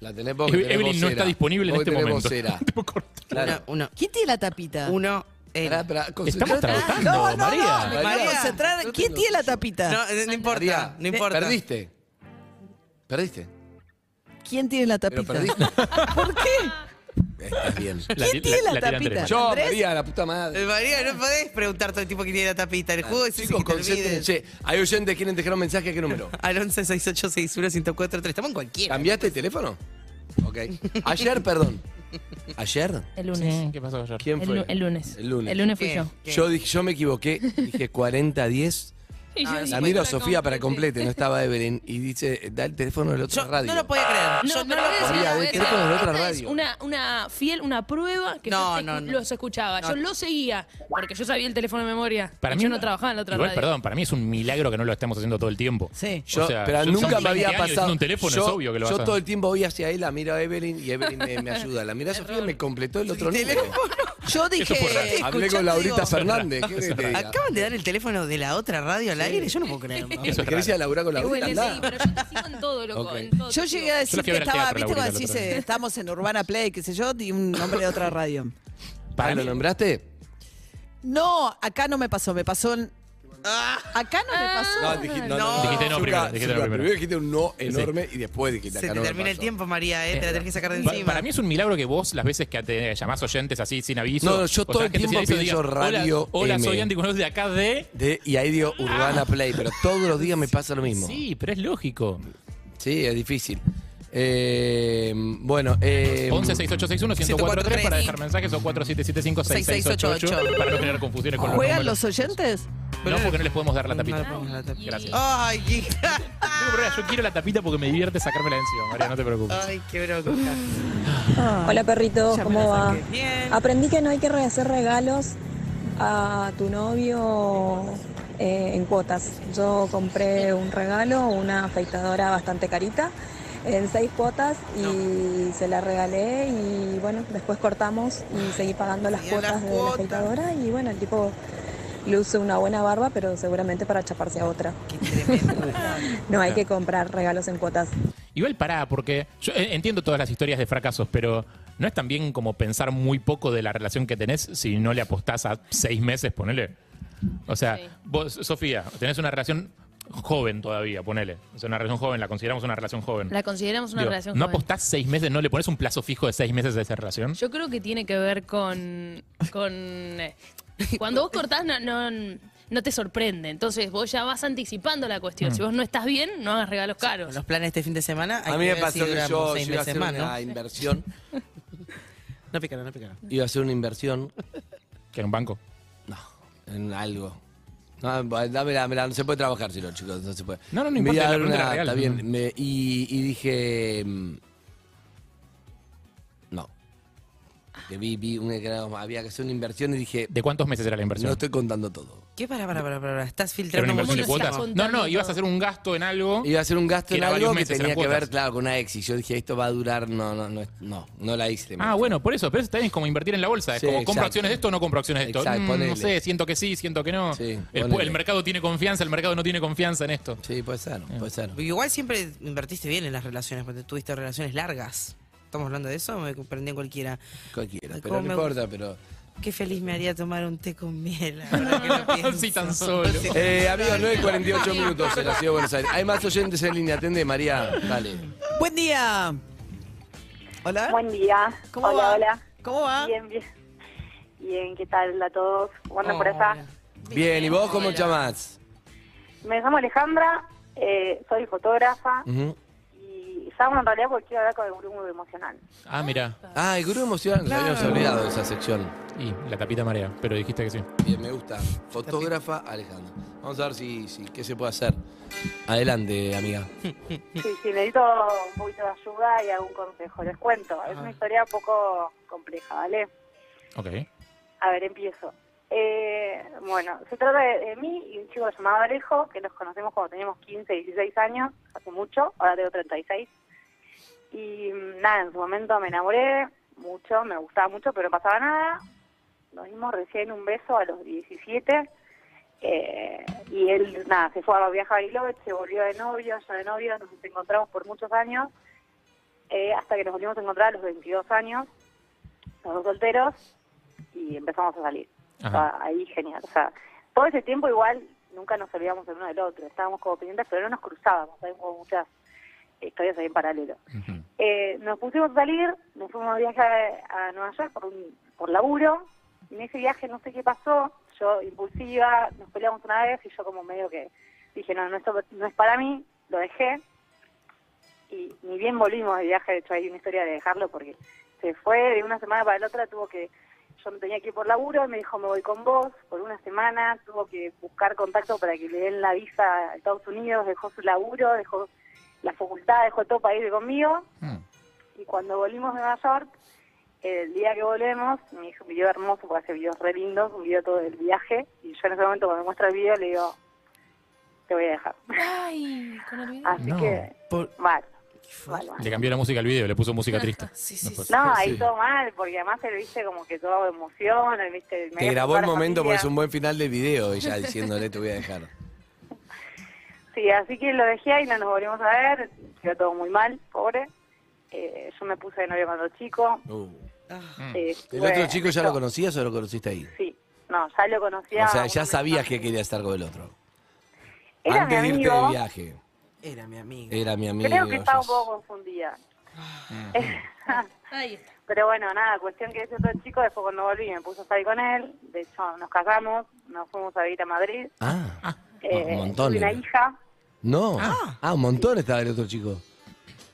La que tenés
Evelyn no está disponible en este momento.
vocera. Claro.
Uno, uno,
¿Quién tiene la tapita?
uno, eh,
Pará, pará,
Estamos
concentrate.
trabajando,
No, no,
María.
no, me quiero
María,
concentrar. ¿Quién
tengo-
tiene la tapita?
no, no importa,
María,
no importa.
Perdiste. Perdiste.
¿Quién tiene la
Pero
tapita?
perdiste.
¿Por qué?
Estás bien.
La-
¿Quién tiene la
tiran
tapita?
tres.
Yo,
¿Andrés?
María, la puta madre.
Eh, María, no podés preguntar todo el tipo que tiene la tapita. El juego es ese
Chicos, concéntrense. Hay oyentes que quieren dejar un mensaje. ¿A qué número?
Al 11 6861 1043 Estamos en cualquiera.
¿Cambiaste el teléfono? Ok. Ayer, perdón. ¿Ayer?
El lunes.
Sí, ¿Qué pasó ayer?
¿Quién
El,
fue?
el lunes.
El lunes.
El lunes fui
¿Qué?
yo.
¿Qué?
Yo, dije, yo me equivoqué, dije 40-10.
Y yo
Ah,
dije,
La miro a
para
Sofía para
complete.
no estaba Evelyn. Y dice, da el teléfono del otro
Yo
radio.
no lo podía creer.
No,
Yo no
pero
lo
voy a decir,
María,
voy a
del
decir,
teléfono de otra
esta es
radio.
una, una fiel, una prueba que
No,
yo te
no,
escu-
no.
los escuchaba. Yo
No.
los seguía porque yo sabía el teléfono de memoria.
Para
y
mí
yo no trabajaba en la otra
Igual,
radio.
perdón, para mí es un milagro que no lo estemos haciendo todo el tiempo.
Sí.
Yo,
O sea,
pero
yo-
nunca
son
me había
20 años
pasado.
un teléfono,
yo,
es obvio que lo
yo
vas a-
todo el tiempo voy hacia ahí, la miro a Evelyn y Evelyn me, me ayuda. La mira a Sofía y me completó el otro número.
Yo dije.
fue raro.
Hablé con
escuchando,
Laurita
digo,
Fernández. ¿Qué querés que te diga?
Acaban de dar el teléfono de la otra radio al aire. Yo no puedo creerlo.
Eso es
¿Querés ir a laburar con Laurita?
bueno, sí, pero yo te sigo en todo, loco.
Ok.
en todo,
Yo
te
llegué
sigo.
a
Yo
decir
la fui a
que
ver al
estaba,
teatro,
viste cuando
Laurita, el
decís,
otro día.
eh, estamos en Urbana Play, qué sé yo, y un nombre de otra radio.
¿Para lo nombraste?
No, acá no me pasó, me pasó en... Acá no me pasó.
No, dijiste no.
No.
Dijiste no
Zucca,
primero, dijiste no
Zucca,
primero.
dijiste un no enorme y después dijiste
Se
acá
te
no me
termina el
pasó.
tiempo, María, eh, te la tenés que sacar de
Pa-
encima.
Para mí es un milagro que vos, las veces que te llamás oyentes así sin aviso.
No, no, yo
o
todo
sea,
el
gente
tiempo
sin aviso,
pienso
digas,
Radio
Hola,
M.
soy Andy, de acá de.
De- y ahí digo Urbana Play, pero todos los días me pasa lo mismo.
Sí, pero es lógico.
Sí, es difícil. Eh, bueno, eh,
11 6861 1043 para dejar mensajes o 4775 6688 para no generar confusiones con los
¿Juegan
números.
los oyentes?
No, porque no les podemos dar la
No
tapita.
le pongas la tapita.
Gracias.
Ay, qué...
Tengo problema, Yo quiero la tapita porque me divierte sacármela de encima, María, no te preocupes.
Ay, qué bronca.
Hola perrito,
Ya me
¿cómo
la
va?
saqué.
Bien.
Aprendí que no hay que hacer regalos a tu novio eh, en cuotas. Yo compré un regalo, una afeitadora bastante carita, en seis cuotas y se la regalé y bueno, después cortamos y seguí pagando las cuotas
las
de la afeitadora y bueno, el tipo luce una buena barba, pero seguramente para chaparse a otra. No hay que comprar regalos en cuotas.
Igual pará, porque yo eh, entiendo todas las historias de fracasos, pero ¿no es también como pensar muy poco de la relación que tenés si no le apostás a seis meses, ponele? O sea, vos, Sofía, tenés una relación joven todavía, ponele. O sea, una relación joven, la consideramos una relación joven.
La consideramos una
Digo,
relación
¿No
joven.
apostás seis meses, no le pones un plazo fijo de seis meses a esa relación?
Yo creo que tiene que ver con. con eh, cuando vos cortás, no, no, no te sorprende. Entonces vos ya vas anticipando la cuestión.
Mm.
Si vos no estás bien, no hagas regalos caros.
Los planes este fin de semana. hay
a mí
que
me
ver si
pasó que
duramos
yo,
seis
iba a
meses
hacer
más,
una
¿no?
inversión.
No picaron, no picaron.
Iba a hacer una inversión
¿Que en un banco?
en algo. No, dámela, no se puede trabajar si no, chicos, no se puede.
No, no, no importa, la era
una-
real.
Está bien, me- y, y dije. mm, Que vi, vi que era- había que hacer una inversión y dije.
¿De cuántos meses era la inversión?
No estoy contando todo.
¿Qué? Para, para, para, para. Estás
¿Era
filtrando
una inversión de cuotas? No, no, ibas a hacer un gasto en algo.
Iba a hacer un gasto
que
en
era
algo
varios
que
meses,
tenía que ver, claro, con una ex. Y yo dije, esto va a durar. No, no, no, no, no la hice.
Ah, bueno, por eso, pero eso también es como invertir en la bolsa. Es
Sí,
como compro acciones de esto o no compro acciones de esto.
Exacto,
Mm, no sé, siento que sí, siento que no.
Sí,
el,
ponele.
el mercado tiene confianza, el mercado no tiene confianza en esto.
Sí, puede ser, puede ser.
Igual siempre invertiste bien en las relaciones, porque tuviste relaciones largas. ¿Estamos hablando de eso o me comprendí en cualquiera?
Cualquiera, pero no
me
importa, pero.
Qué feliz me haría tomar un té con miel. ahora que lo pienso.
Sí, tan solo.
Eh, amigos, 9 y 48 minutos en la ciudad de Buenos Aires. Hay más oyentes en línea. Atende, María. Dale.
Buen día. Hola.
Buen día.
¿Cómo
hola,
va?
hola.
¿Cómo va?
Bien, bien. Bien, ¿qué tal a todos? ¿Cómo andan por allá?
Bien, ¿y vos cómo te llamás?
Me llamo Alejandra, eh, soy fotógrafa en realidad porque quiero hablar con el grupo emocional.
Ah, mira.
Ah, el gurú emocional, nos habíamos olvidado de esa sección.
Y la tapita marea, pero dijiste que sí.
Bien, me gusta. Fotógrafa Alejandra. Vamos a ver si, si qué se puede hacer. Adelante, amiga.
Sí, sí, necesito un poquito de ayuda y algún consejo. Les cuento, es una historia un poco compleja, ¿vale?
Ok.
A ver, empiezo. Eh, bueno, se trata de, de mí y un chico llamado Alejo, que nos conocemos cuando teníamos 15, 16 años, hace mucho, ahora tengo 36. Y mm, nada, en su momento me enamoré mucho, me gustaba mucho, pero no pasaba nada. Nos dimos recién un beso a los 17. eh, y él, nada, se fue a viajar a Bariloche, se volvió de novio, ya de novio, nos encontramos por muchos años, eh, hasta que nos volvimos a encontrar a los 22 años, los dos solteros, y empezamos a salir. O sea, ahí genial. O sea, todo ese tiempo igual nunca nos olvidamos el uno del otro. Estábamos como pendientes, pero no nos cruzábamos. Hay como muchas historias ahí en paralelo. Eh, nos pusimos a salir, nos fuimos de viaje a, a Nueva York por, un, por laburo. En ese viaje no sé qué pasó. Yo impulsiva, nos peleamos una vez y yo como medio que dije, no, no, esto no es para mí. Lo dejé. Y ni bien volvimos de viaje, de hecho hay una historia de dejarlo porque se fue de una semana para la otra, tuvo que yo me tenía que ir por laburo, me dijo, me voy con vos por una semana, tuvo que buscar contacto para que le den la visa a Estados Unidos, dejó su laburo, dejó la facultad, dejó todo para ir conmigo. Y cuando volvimos de Nueva York, el día que volvemos, me hizo un video hermoso, porque hace videos re lindos, un video todo del viaje, y yo en ese momento cuando me muestra el video le digo, te voy a dejar.
Ay, con el video.
Así
No.
que, mal. mal, mal.
Le cambió la música al video, le puso música triste. No fue-
No, ahí
Sí.
todo mal, porque además él, viste, como que todo emoción, él, viste... me
Te grabó el momento porque es un buen final del video, ella diciéndole te voy a dejar.
Sí, así que lo dejé ahí, no nos volvimos a ver, quedó todo muy mal, pobre. Eh, yo me puse de novio cuando chico.
Uh.
Eh,
¿El otro chico ya lo conocías o lo conociste ahí?
Sí, no, ya lo conocía.
O sea, ya sabías que quería estar con el otro.
Era
Antes
mi
de irte de
amigo.
viaje.
Era mi amiga.
Era mi amigo.
Creo que estaba un poco confundida.
Ahí está.
Pero bueno, nada, cuestión que ese otro chico, después cuando volví me puso a salir con él. De hecho, nos casamos, nos fuimos a vivir a Madrid.
Ah,
Eh,
un montón
tuve una
era.
hija,
no. Ah, un montón estaba el otro chico.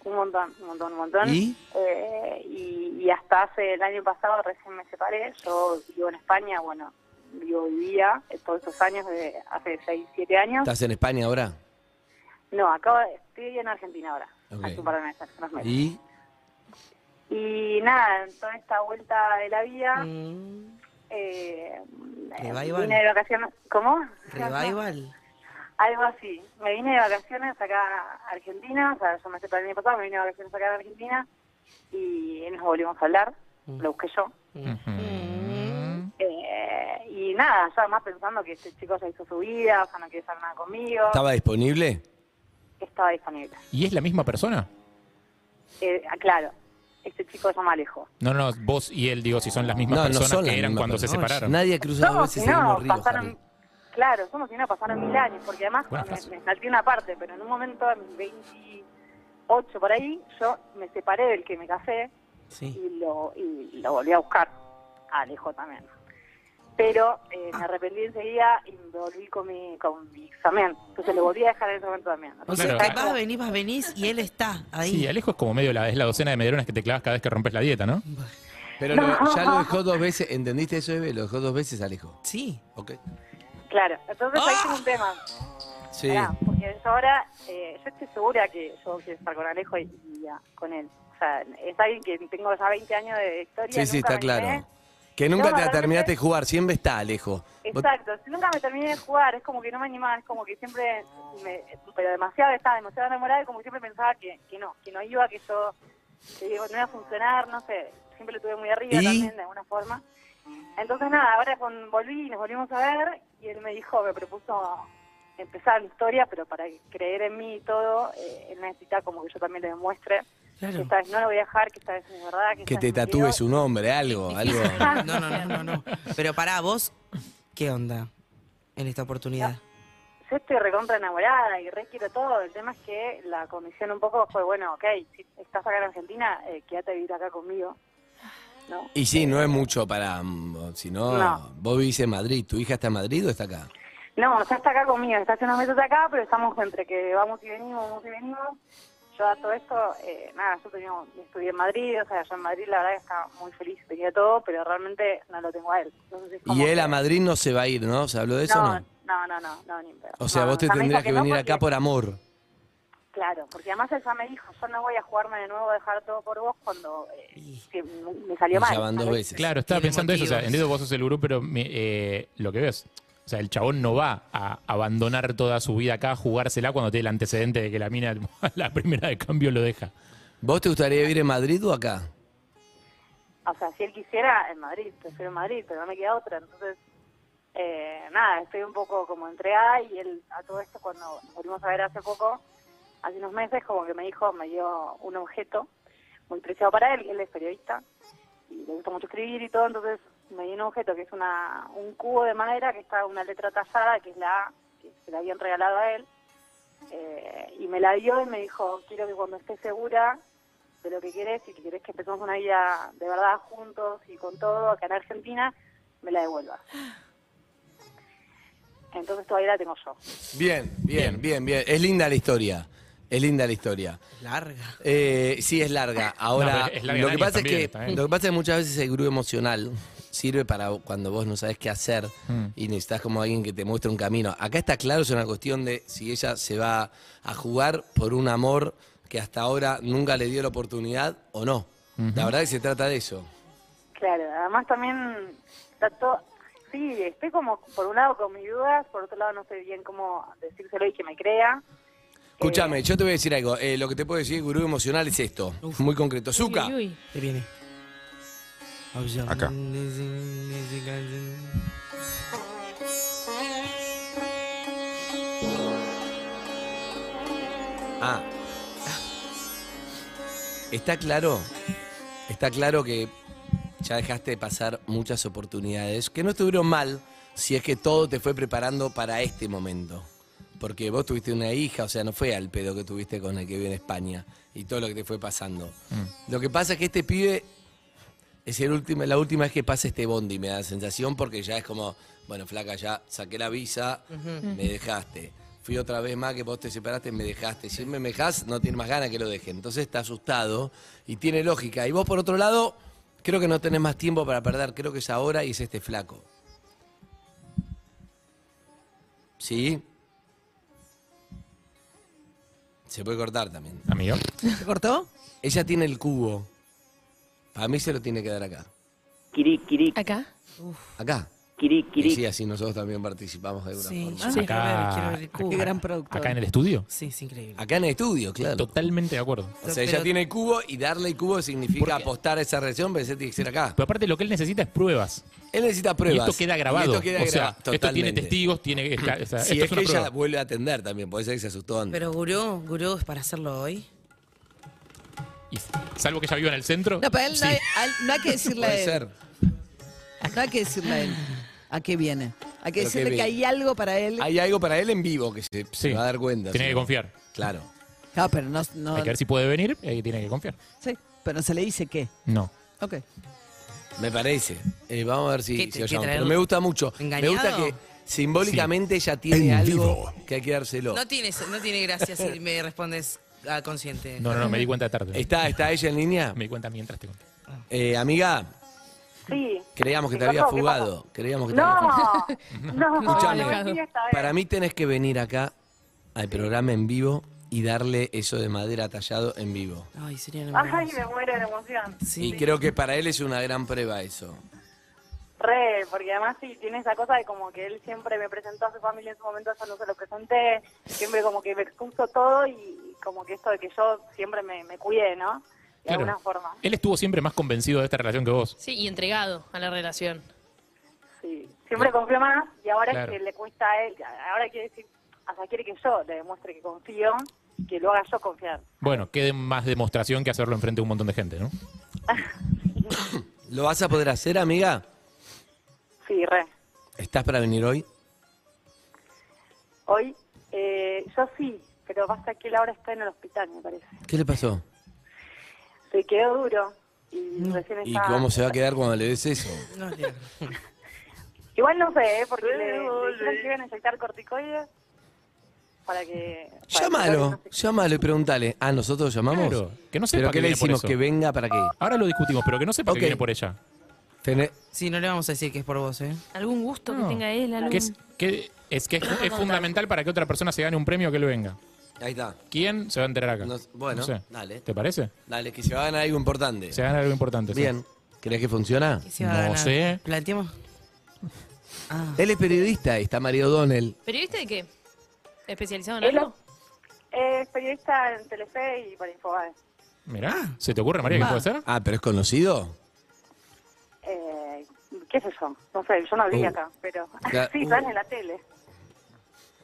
un montón, un montón, un montón.
¿Y?
Eh, y, y hasta hace el año pasado recién me separé. Yo vivo en España, bueno, vivo vivía eh, todos esos años, de hace 6, 7 años.
¿Estás en España ahora?
No, acabo de- estoy en Argentina ahora,
Ok.
hace un par de meses, unos meses.
¿Y?
Y nada, en toda esta vuelta de la vida, eh,
Revival.
vine de vacaciones. ¿Cómo?
Revival.
Algo así. Me vine de vacaciones acá a Argentina, o sea, yo me separé el año pasado, me vine de vacaciones acá a Argentina y nos volvimos a hablar, lo busqué yo. Eh, y nada, yo además pensando que este chico ya hizo su vida, o sea, no quiere hacer nada conmigo,
¿Estaba disponible?
estaba disponible.
¿Y es la misma persona?
Eh, ah, claro, este chico se llama Alejo.
No, no, vos y él, digo, si son las mismas
No, no
personas
son
que eran cuando se separaron.
Nadie cruzado
Somos,
veces
si
el mismo
no,
río,
pasaron,
Harry.
Claro, somos si no, pasaron mil años, porque además me, me salté una parte, pero en un momento, a mis 28 por ahí, yo me separé del que me casé y, lo, y lo volví a buscar, a Alejo también. Pero eh, me arrepentí enseguida y me volví con mi, con mi examen. Entonces lo volví a dejar en ese momento también.
O sea, que vas, venís, vas, venís y él está ahí.
Sí, Alejo es como medio la, es la docena de medrones que te clavas cada vez que rompes la dieta, ¿no?
Pero lo- ya lo dejó dos veces, ¿entendiste eso, Eve? Lo dejó dos veces, Alejo.
Sí.
Ok.
Claro, entonces ahí tengo un tema.
Sí.
Pará, porque yo ahora, eh, yo estoy segura que yo quiero estar con Alejo y, y ya, con él. O sea, es alguien que tengo ya 20 años de historia.
Sí, sí,
nunca
está
me animé.
claro. Que nunca
No,
te
realmente-
terminaste de jugar, siempre está Alejo. Vos-
Exacto, si nunca me terminé de jugar, es como que no me animaba, es como que siempre, me, pero demasiado estaba demasiado enamorada y como que siempre pensaba que, que no, que no iba, que yo, que digo, no iba a funcionar, no sé, siempre lo tuve muy arriba
¿Y?
también de alguna forma. Entonces nada, ahora con, volví y nos volvimos a ver y él me dijo, me propuso empezar la historia, pero para creer en mí y todo, eh, él necesita como que yo también le demuestre
Claro.
que esta vez no lo voy a dejar, que esta vez es verdad, que,
te tatúes su nombre, algo, algo.
No, no, no, no, no. Pero pará, vos, ¿qué onda en esta oportunidad?
yo estoy recontra enamorada y re quiero todo. El tema es que la condición un poco fue, bueno, ok, si estás acá en Argentina, eh, quédate a vivir acá conmigo. ¿No?
Y sí, no es mucho para... Si no, vos vivís en Madrid. ¿Tu hija está en Madrid o está acá?
No, ya está acá conmigo, está hace unos meses acá, pero estamos entre que vamos y venimos, vamos y venimos. yo a todo esto, eh, nada, yo tenía, estudié en Madrid, o sea, yo en Madrid la verdad que estaba muy feliz, tenía todo, pero realmente no lo tengo a él. Entonces,
Y él a Madrid no se va a ir, ¿no? ¿Se habló de eso
no,
no?
no, no, no, no, ni.
O sea,
No,
vos te tendrías que venir acá por amor.
Claro, porque además él ya me dijo, yo no voy a jugarme de nuevo a dejar todo por vos cuando eh, que me salió mal. ¿sabes?
Claro, estaba pensando eso. O sea, entiendo vos sos el gurú, pero me- eh, lo que veo es. O sea, el chabón no va a abandonar toda su vida acá, a jugársela cuando tiene el antecedente de que la mina, la primera de cambio, lo deja.
¿Vos te gustaría vivir en Madrid o acá?
O sea, si él quisiera, en Madrid, prefiero en Madrid, pero no me queda otra. Entonces, eh, nada, estoy un poco como entregada y él a todo esto cuando volvimos a ver hace poco, hace unos meses, como que me dijo, me dio un objeto muy preciado para él, él es periodista y le gusta mucho escribir y todo, entonces me dio un objeto que es una un cubo de madera que está una letra tallada, que es la A, que se la habían regalado a él, eh, y me la dio y me dijo, quiero que cuando estés segura de lo que querés y que querés que empecemos una vida de verdad juntos y con todo acá en Argentina, me la devuelvas. Entonces todavía la tengo yo.
Bien, bien, bien, bien. Es linda la historia. Es linda la historia.
Larga.
Eh, sí, es larga. Ahora,
No, pero es larga
lo
en
que
años
pasa es que
bien.
lo que pasa es que muchas veces el grupo emocional sirve para cuando vos no sabes qué hacer
Mm.
y necesitas como alguien que te muestre un camino. Acá está claro, es una cuestión de si ella se va a jugar por un amor que hasta ahora nunca le dio la oportunidad o no. La verdad que se trata de eso.
Claro, además también está todo... Sí, estoy como, por un lado con mis dudas, por otro lado no sé bien cómo decírselo y que me crea.
Escúchame, yo te voy a decir algo. Eh, lo que te puedo decir, gurú emocional, es esto. Muy concreto. Zuka.
Te viene.
Acá.
Ah. Está claro, está claro que ya dejaste de pasar muchas oportunidades que no estuvieron mal si es que todo te fue preparando para este momento. Porque vos tuviste una hija, o sea, no fue al pedo que tuviste con el que vive en España y todo lo que te fue pasando. Lo que pasa es que este pibe es el último, la última vez que pasa este bondi, me da la sensación, porque ya es como, bueno, flaca, ya saqué la visa, me dejaste. Fui otra vez más que vos te separaste, me dejaste. Si me dejás, no tiene más ganas que lo deje. Entonces está asustado y tiene lógica. Y vos, por otro lado, creo que no tenés más tiempo para perder. Creo que es ahora y es este flaco. ¿Sí? Se puede cortar también.
Amigo.
¿Se cortó?
Ella tiene el cubo. Para mí se lo tiene que dar acá.
Kiri, kiri.
¿Acá?
Acá.
Kiri,
Y sí, así nosotros también participamos de alguna
Sí,
forma.
quiero ver el cubo.
Qué gran productor.
¿Acá en el estudio?
Sí, es increíble.
Acá en el estudio, claro.
Totalmente de acuerdo.
O sea, ella tiene el cubo y darle el cubo significa apostar a esa relación, pero ese tiene que ser acá.
Pero aparte lo que él necesita es pruebas.
Él necesita pruebas.
Y esto queda grabado.
Y esto queda
o sea,
grabado,
esto tiene
totalmente.
testigos, tiene que... o sea,
Si
esto
es
es
que
una
ella
prueba.
vuelve a atender también, puede ser que se asustó antes.
Pero gurú, gurú es para hacerlo hoy.
Y salvo que ella viva en el centro.
No, pero él no, hay, no que decirle a
Puede
él.
ser.
No hay que decirle a él a qué viene. Hay que
Pero
decirle que hay algo para él.
Hay algo para él en vivo que se, se
Sí.
va a dar cuenta.
Tiene
¿sí?
que confiar.
Claro.
No, pero no, no-
Hay que ver si puede venir y tiene que confiar.
Sí, pero se le dice qué.
No.
Ok.
Me parece. Eh, vamos a ver si,
¿Qué-
si
qué
lo llamamos.
traer-
Pero me gusta mucho.
engañado?
Me gusta que simbólicamente ella tiene
En
algo
vivo.
que hay que dárselo.
No tiene, no tiene gracia si me respondes a consciente.
No, no, no, me di cuenta tarde.
¿Está, ¿Está ella en línea?
Me di cuenta mientras te conté.
Eh, amiga,
Sí.
creíamos que
¿Qué
te?
¿Qué
fugado. Creíamos que te habías
No,
Escuchame. Para mí tenés que venir acá al programa en vivo y darle eso de madera tallado en vivo.
Ay, sería
Ay, me muero de emoción.
Y creo que para él es una gran prueba eso.
Re, porque además sí, tiene esa cosa de como que él siempre me presentó a su familia en su momento, yo no se lo presenté, siempre como que me expuso todo y como que esto de que yo siempre me, me cuidé, ¿no? De
Claro.
alguna forma.
Él estuvo siempre más convencido de esta relación que vos.
Sí, y entregado a la relación.
Sí, siempre confió más y ahora
Claro.
es que le cuesta a él, ahora quiere decir, sea, quiere que yo le demuestre que confío y que lo haga yo confiar.
Bueno, quede más demostración que hacerlo enfrente de un montón de gente, ¿no?
¿Lo vas a poder hacer, amiga?
Sí, re.
¿Estás para venir hoy?
Hoy, eh, yo sí, pero basta que él ahora está en el hospital, me parece.
¿Qué le pasó?
Se quedó duro y recién
¿Y cómo se va a quedar cuando le des eso?
Igual no sé, ¿eh? porque le, le dijeron que iban a inyectar corticoides para que... para que-
Llámalo, llámalo y pregúntale. Ah, ¿nosotros llamamos?
Claro, que no sepa
¿Pero
que
qué le decimos?
eso.
¿Que venga para qué?
Ahora lo discutimos, pero que no sepa
Ok.
que viene por ella.
Tené-
Sí, no le vamos a decir que es por vos, ¿eh?
¿Algún gusto
No.
que tenga él? Algún...
Que es, que es, que es, es fundamental para que otra persona se gane un premio que él venga.
Ahí está.
¿Quién se va a enterar acá?
No- bueno,
No sé.
dale.
¿Te parece?
Dale, que se va a ganar algo importante.
Se gana algo importante. sí.
Bien. ¿Crees que funciona?
¿Qué se va a
No
ganar?
sé.
Planteemos. Ah.
Él es periodista está María O'Donnell.
¿Periodista de qué? ¿Especializado en algo?
es periodista en Telefe y para Infobae.
Mirá, ¿se te ocurre, María, que puede ser?
Ah, pero es conocido.
Eh, ¿Qué es eso? No sé, yo no vi
Uh.
acá, pero
Claro,
sí,
uh.
sale en la tele.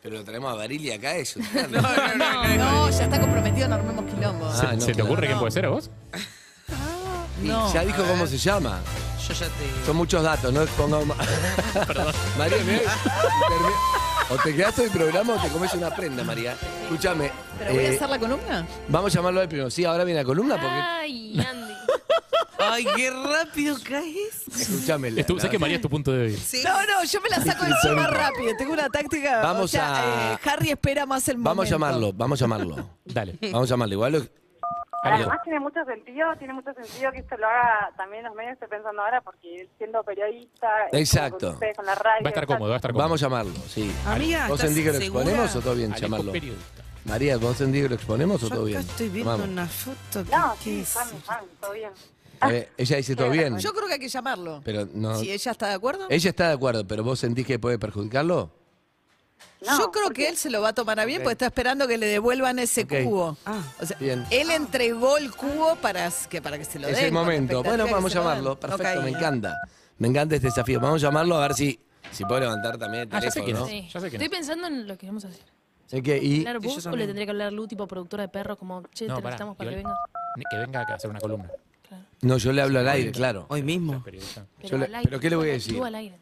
Pero lo traemos a Barili acá, eso.
No, ya está comprometido, no armemos quilombo.
¿Se,
Ah, no,
se te
claro.
ocurre quién puede ser a vos?
Y
No.
ya dijo cómo se llama.
Yo ya te.
Son muchos datos, no expongamos más.
Perdón.
María, mirá, termi- o te quedas todo el programa o te comes una prenda, María. Escúchame.
¿Pero voy a
eh,
hacer la columna?
Vamos a llamarlo al primero. Sí, ahora viene la columna porque.
Ay, Andy.
Ay, qué rápido caes.
Escúchame. la-
Estu-
la-
sé que María es tu punto de vista.
No, no, yo me la saco encima rápido. Tengo una táctica.
Vamos
o sea,
a-
eh, Harry espera más el momento.
Vamos a llamarlo, vamos a llamarlo.
Dale.
Vamos a llamarlo. Igual lo-
Además tiene mucho sentido, tiene mucho sentido que esto lo haga también los medios, estoy pensando ahora, porque él siendo periodista,
Exacto.
con ustedes, con la radio,
Va a estar
está-
cómodo, va a estar cómodo.
Vamos a llamarlo, sí.
Amiga,
¿Vos
¿estás
sentís que lo
segura?
exponemos o todo bien?
Alejo
Llamarlo.
periodista.
María, ¿vos sentís que lo exponemos o
Yo
todo
acá
bien?
estoy viendo
Vamos.
una foto. ¿qué-
No,
qué
sí,
es?
fan, fan, todo bien.
A ver, ella dice todo bien.
Yo creo que hay que llamarlo.
Pero no.
Si ella está de acuerdo.
Ella está de acuerdo, pero ¿vos sentís que puede perjudicarlo?
Yo creo que él se lo va a tomar a bien porque está esperando que le devuelvan ese cubo.
Ah,
O sea,
Bien.
él entregó el cubo para que, para que se lo den.
Es el momento. Bueno,
que
vamos a llamarlo. Perfecto, me encanta. Me encanta este desafío. Vamos a llamarlo a ver si, si puede levantar también el
Ah, ya sé quién
¿no?
Ya sé
Estoy pensando en lo que vamos a hacer.
Sé que, y
¿Hablar
yo
vos o le tendría que hablar Lu, tipo productora de perros, como, che, te
No,
necesitamos para que venga?
Que venga acá a hacer una columna.
No, yo le hablo al aire, claro.
Hoy mismo.
Periodista.
Yo le-
al aire,
¿Pero qué le voy a decir?
al aire.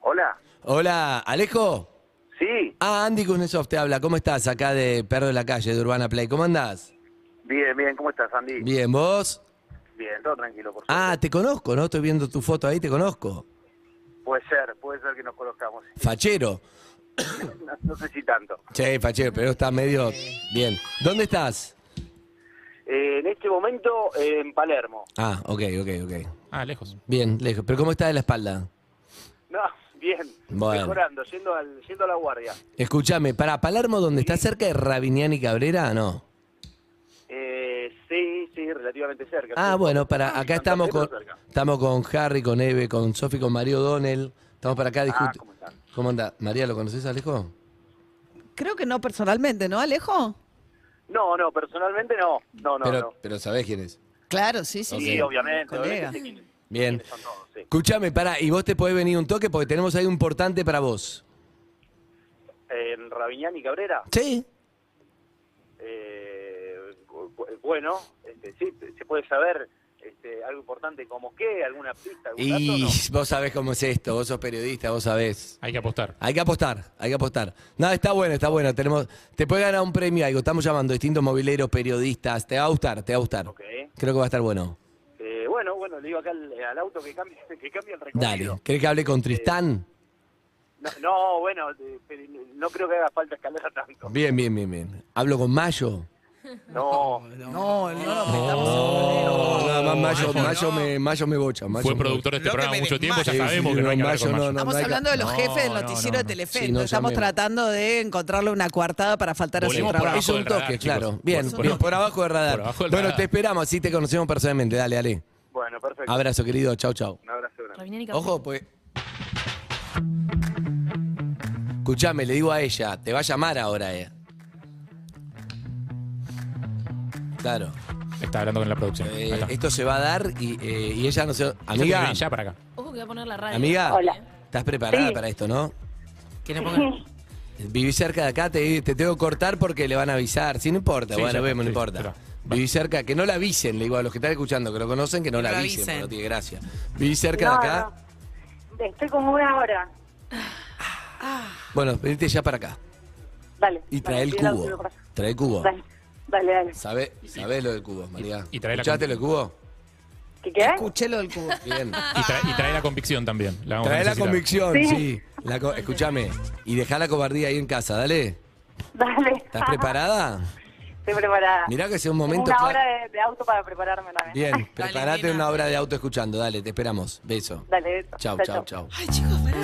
Hola.
Hola, Alejo.
Sí,
Ah, Andy Kuznetsov te habla. ¿Cómo estás acá de Perro de la Calle, de Urbana Play? ¿Cómo andás?
bien, bien. ¿Cómo estás, Andy?
Bien, ¿vos?
Bien, todo tranquilo, por
Ah, te conozco, ¿no? Estoy viendo tu foto ahí, te conozco.
Puede ser, puede ser que nos conozcamos.
Fachero.
No, no sé si tanto.
Che, fachero, pero está medio... Bien. ¿Dónde estás?
Eh, en este momento, eh, en Palermo.
Ah, ok, ok, ok.
Ah, lejos.
Bien, lejos. ¿Pero cómo está de la espalda?
No, bien.
Bueno.
Mejorando, yendo, al, yendo a la guardia.
Escúchame, para Palermo, donde está cerca de Rabinián y Cabrera, ¿no?
Eh, sí, sí, relativamente cerca.
Ah,
Sí.
bueno, para acá
Bastante,
estamos con
cerca.
estamos con Harry, con Eve, con Sofi, con Mario Donnell. Estamos para acá
Ah,
discutiendo.
¿Cómo
anda? María, ¿lo conoces, Alejo?
Creo que no personalmente, ¿no, Alejo?
No, no, personalmente no. No, no,
pero,
no.
pero sabés quién es.
Claro, sí, sí.
Obviamente.
Colega.
obviamente
Bien.
sí.
Escúchame, pará, y vos te podés venir un toque porque tenemos ahí un importante para vos.
En Raviñán y Cabrera.
Sí.
Eh, bu- bu- bueno, este, sí, se puede saber este, algo importante como qué, alguna pista, algún dato,
Y
no?
vos sabés cómo es esto, vos sos periodista, vos sabés.
Hay que apostar.
Hay que apostar, hay que apostar. No, está bueno, está bueno. Tenemos, te puede ganar un premio, algo. Estamos llamando a distintos mobileros, periodistas. Te va a gustar, te va a gustar. Creo que va a estar bueno.
Eh, bueno, bueno, le digo acá al, al auto que cambie, que cambie el
Dale.
recorrido.
¿Querés que hable con Tristán?
No, no, bueno, eh, no creo que haga falta escalar tanto.
Bien, bien, bien, bien. ¿Hablo con Mayo?
No,
No, no metamos
No, nada más Mayo, Mayo, me, Mayo me bocha. Mayo
Fue
me
productor de este programa mucho tiempo, ya sabemos
sí,
que no hay que hablar
Mayo,
con
no,
Mayo.
no,
Estamos
hay
hablando de los
No,
jefes del
no,
noticiero
no,
de
no.
Telefe.
Sí,
entonces
no
estamos
llamemos.
tratando de encontrarle una coartada para faltar a su
Volvemos por
trabajo.
Es un
del
toque,
radar, chicos.
claro. Bien,
Por-
bien, por abajo del radar.
por abajo del
bueno,
radar.
te esperamos, así te conocemos personalmente. Dale, dale.
bueno, perfecto.
Abrazo, querido. Chau, chau.
Un abrazo grande.
Ojo, pues. Escuchame, le digo a ella, te va a llamar ahora, eh. Claro.
Está hablando con la producción. Ahí
Eh,
está.
esto se va a dar y, eh, y ella no se. Amiga,
viene ya para acá.
Ojo que voy a poner la radio.
amiga,
Hola.
¿estás preparada
Sí.
para esto, no?
Le pongan-
Vivís cerca de acá, te, te tengo que cortar porque le van a avisar. Sí, no importa,
Sí,
bueno,
ya,
vemos, no
sí,
importa.
pero-
Vivís cerca, que no la avisen, le digo a los que están escuchando, que lo conocen, que no
Que
la
lo
avisen,
avisen.
porque no tiene gracia. Vivís cerca
No,
de acá.
no. Estoy como una hora.
Bueno, venite ya para acá.
Dale.
Y trae el cubo. Trae el cubo.
Dale, dale, dale.
¿Sabés sabe lo del cubo, María?
Y trae la
¿Escuchaste lo del cubo?
¿Qué qué?
Escuché lo del cubo.
Bien.
Y trae, y trae la convicción también. La vamos a
Trae la
necesitar.
convicción,
Sí.
sí. La co- escúchame. Y dejá la cobardía ahí en casa, dale.
Dale.
¿Estás preparada?
Estoy preparada.
Mirá que sea un
Tengo
momento
una hora de, de auto para prepararme también.
Bien, prepárate una hora de auto escuchando. Dale, te esperamos. Beso.
Dale, eso.
Chau, chau, chau.
Ay, chicos, pará.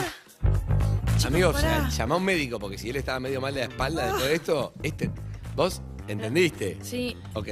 Amigos,
pará.
llama a un médico porque si él estaba medio mal de la espalda de todo esto, este, ¿vos entendiste?
Sí.
Ok.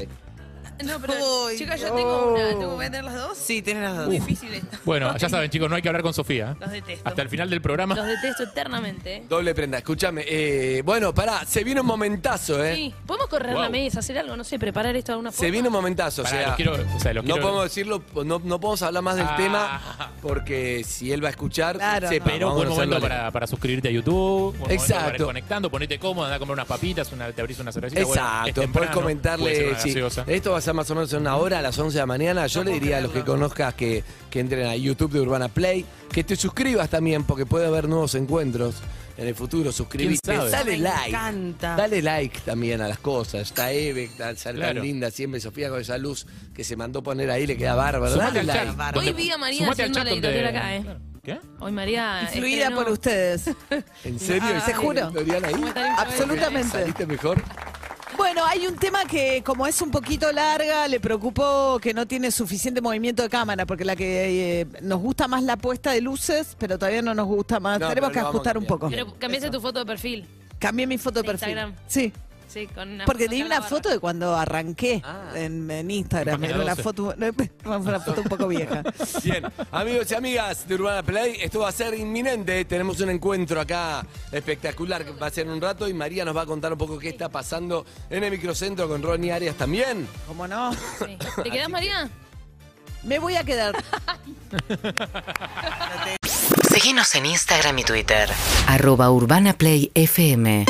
No, pero chicas, yo tengo una. ¿Tengo que tener las dos?
Sí, tenés las dos.
Muy difícil esta.
Bueno, ya saben, chicos, no hay que hablar con Sofía. ¿eh?
Los detesto.
Hasta el final del programa.
Los detesto eternamente.
Doble prenda, escúchame. eh, bueno, pará, se viene un momentazo, ¿eh?
Sí. ¿Podemos correr la mesa, hacer algo? No sé, preparar esto de alguna forma.
Se viene un momentazo,
Pará,
o sea,
los quiero- o sea, los
no
quiero-
podemos decirlo, no, no podemos hablar más del
Ah.
tema porque si él va a escuchar,
Claro,
sepa,
Pero
vamos
buen
a
momento
hacerlo
para, para suscribirte a YouTube. buen momento
Exacto.
Para ir conectando, ponete cómodo, andá a comprar unas papitas, una, te abrís una cervecita. bueno, es
Exacto,
temprano,
puedes
puede ser
comentarle.
una
sí.
gaseosa.
Esto va a ser más o menos en una hora, a las 11 de la mañana. Yo le diría a los que conozcas que, que entren a YouTube de Urbana Play, que te suscribas también, porque puede haber nuevos encuentros en el futuro. Suscribite,
¿Quién sabe?
dale
Me
like.
encanta.
Dale like también a las cosas. Está Eve, tan, sale tan
Claro.
linda siempre. Sofía con esa luz que se mandó poner ahí, le queda bárbaro.
Sumate
Dale
al
like.
Bárbaro.
Hoy vi a María haciendo la editorial acá, ¿eh?
Claro. ¿Qué?
Hoy María.
Influida
estrenó-
por ustedes.
¿En serio?
Te juro.
¿Editorial ahí?
¿Cómo está?
Absolutamente.
¿Saliste mejor?
Bueno, hay un tema que como es un poquito larga, le preocupó que no tiene suficiente movimiento de cámara, porque la que eh, nos gusta más la puesta de luces, pero todavía no nos gusta más.
No,
Tenemos que ajustar un poco.
Pero cambiaste tu foto de perfil.
Cambié mi foto de
De
perfil.
Instagram.
Sí,
Sí, con una
porque tenía una foto de cuando arranqué en, en Instagram. Era una
12.
foto, fue una foto un poco vieja.
Bien, amigos y amigas de Urbana Play, esto va a ser inminente. Tenemos un encuentro acá espectacular que va a ser en un rato y María nos va a contar un poco qué está pasando en el microcentro con Ronnie Arias también.
¿Cómo no?
Sí. ¿Te quedás, María?
Me voy a quedar.
Síguenos en Instagram y Twitter. Arroba Urbana Play FM.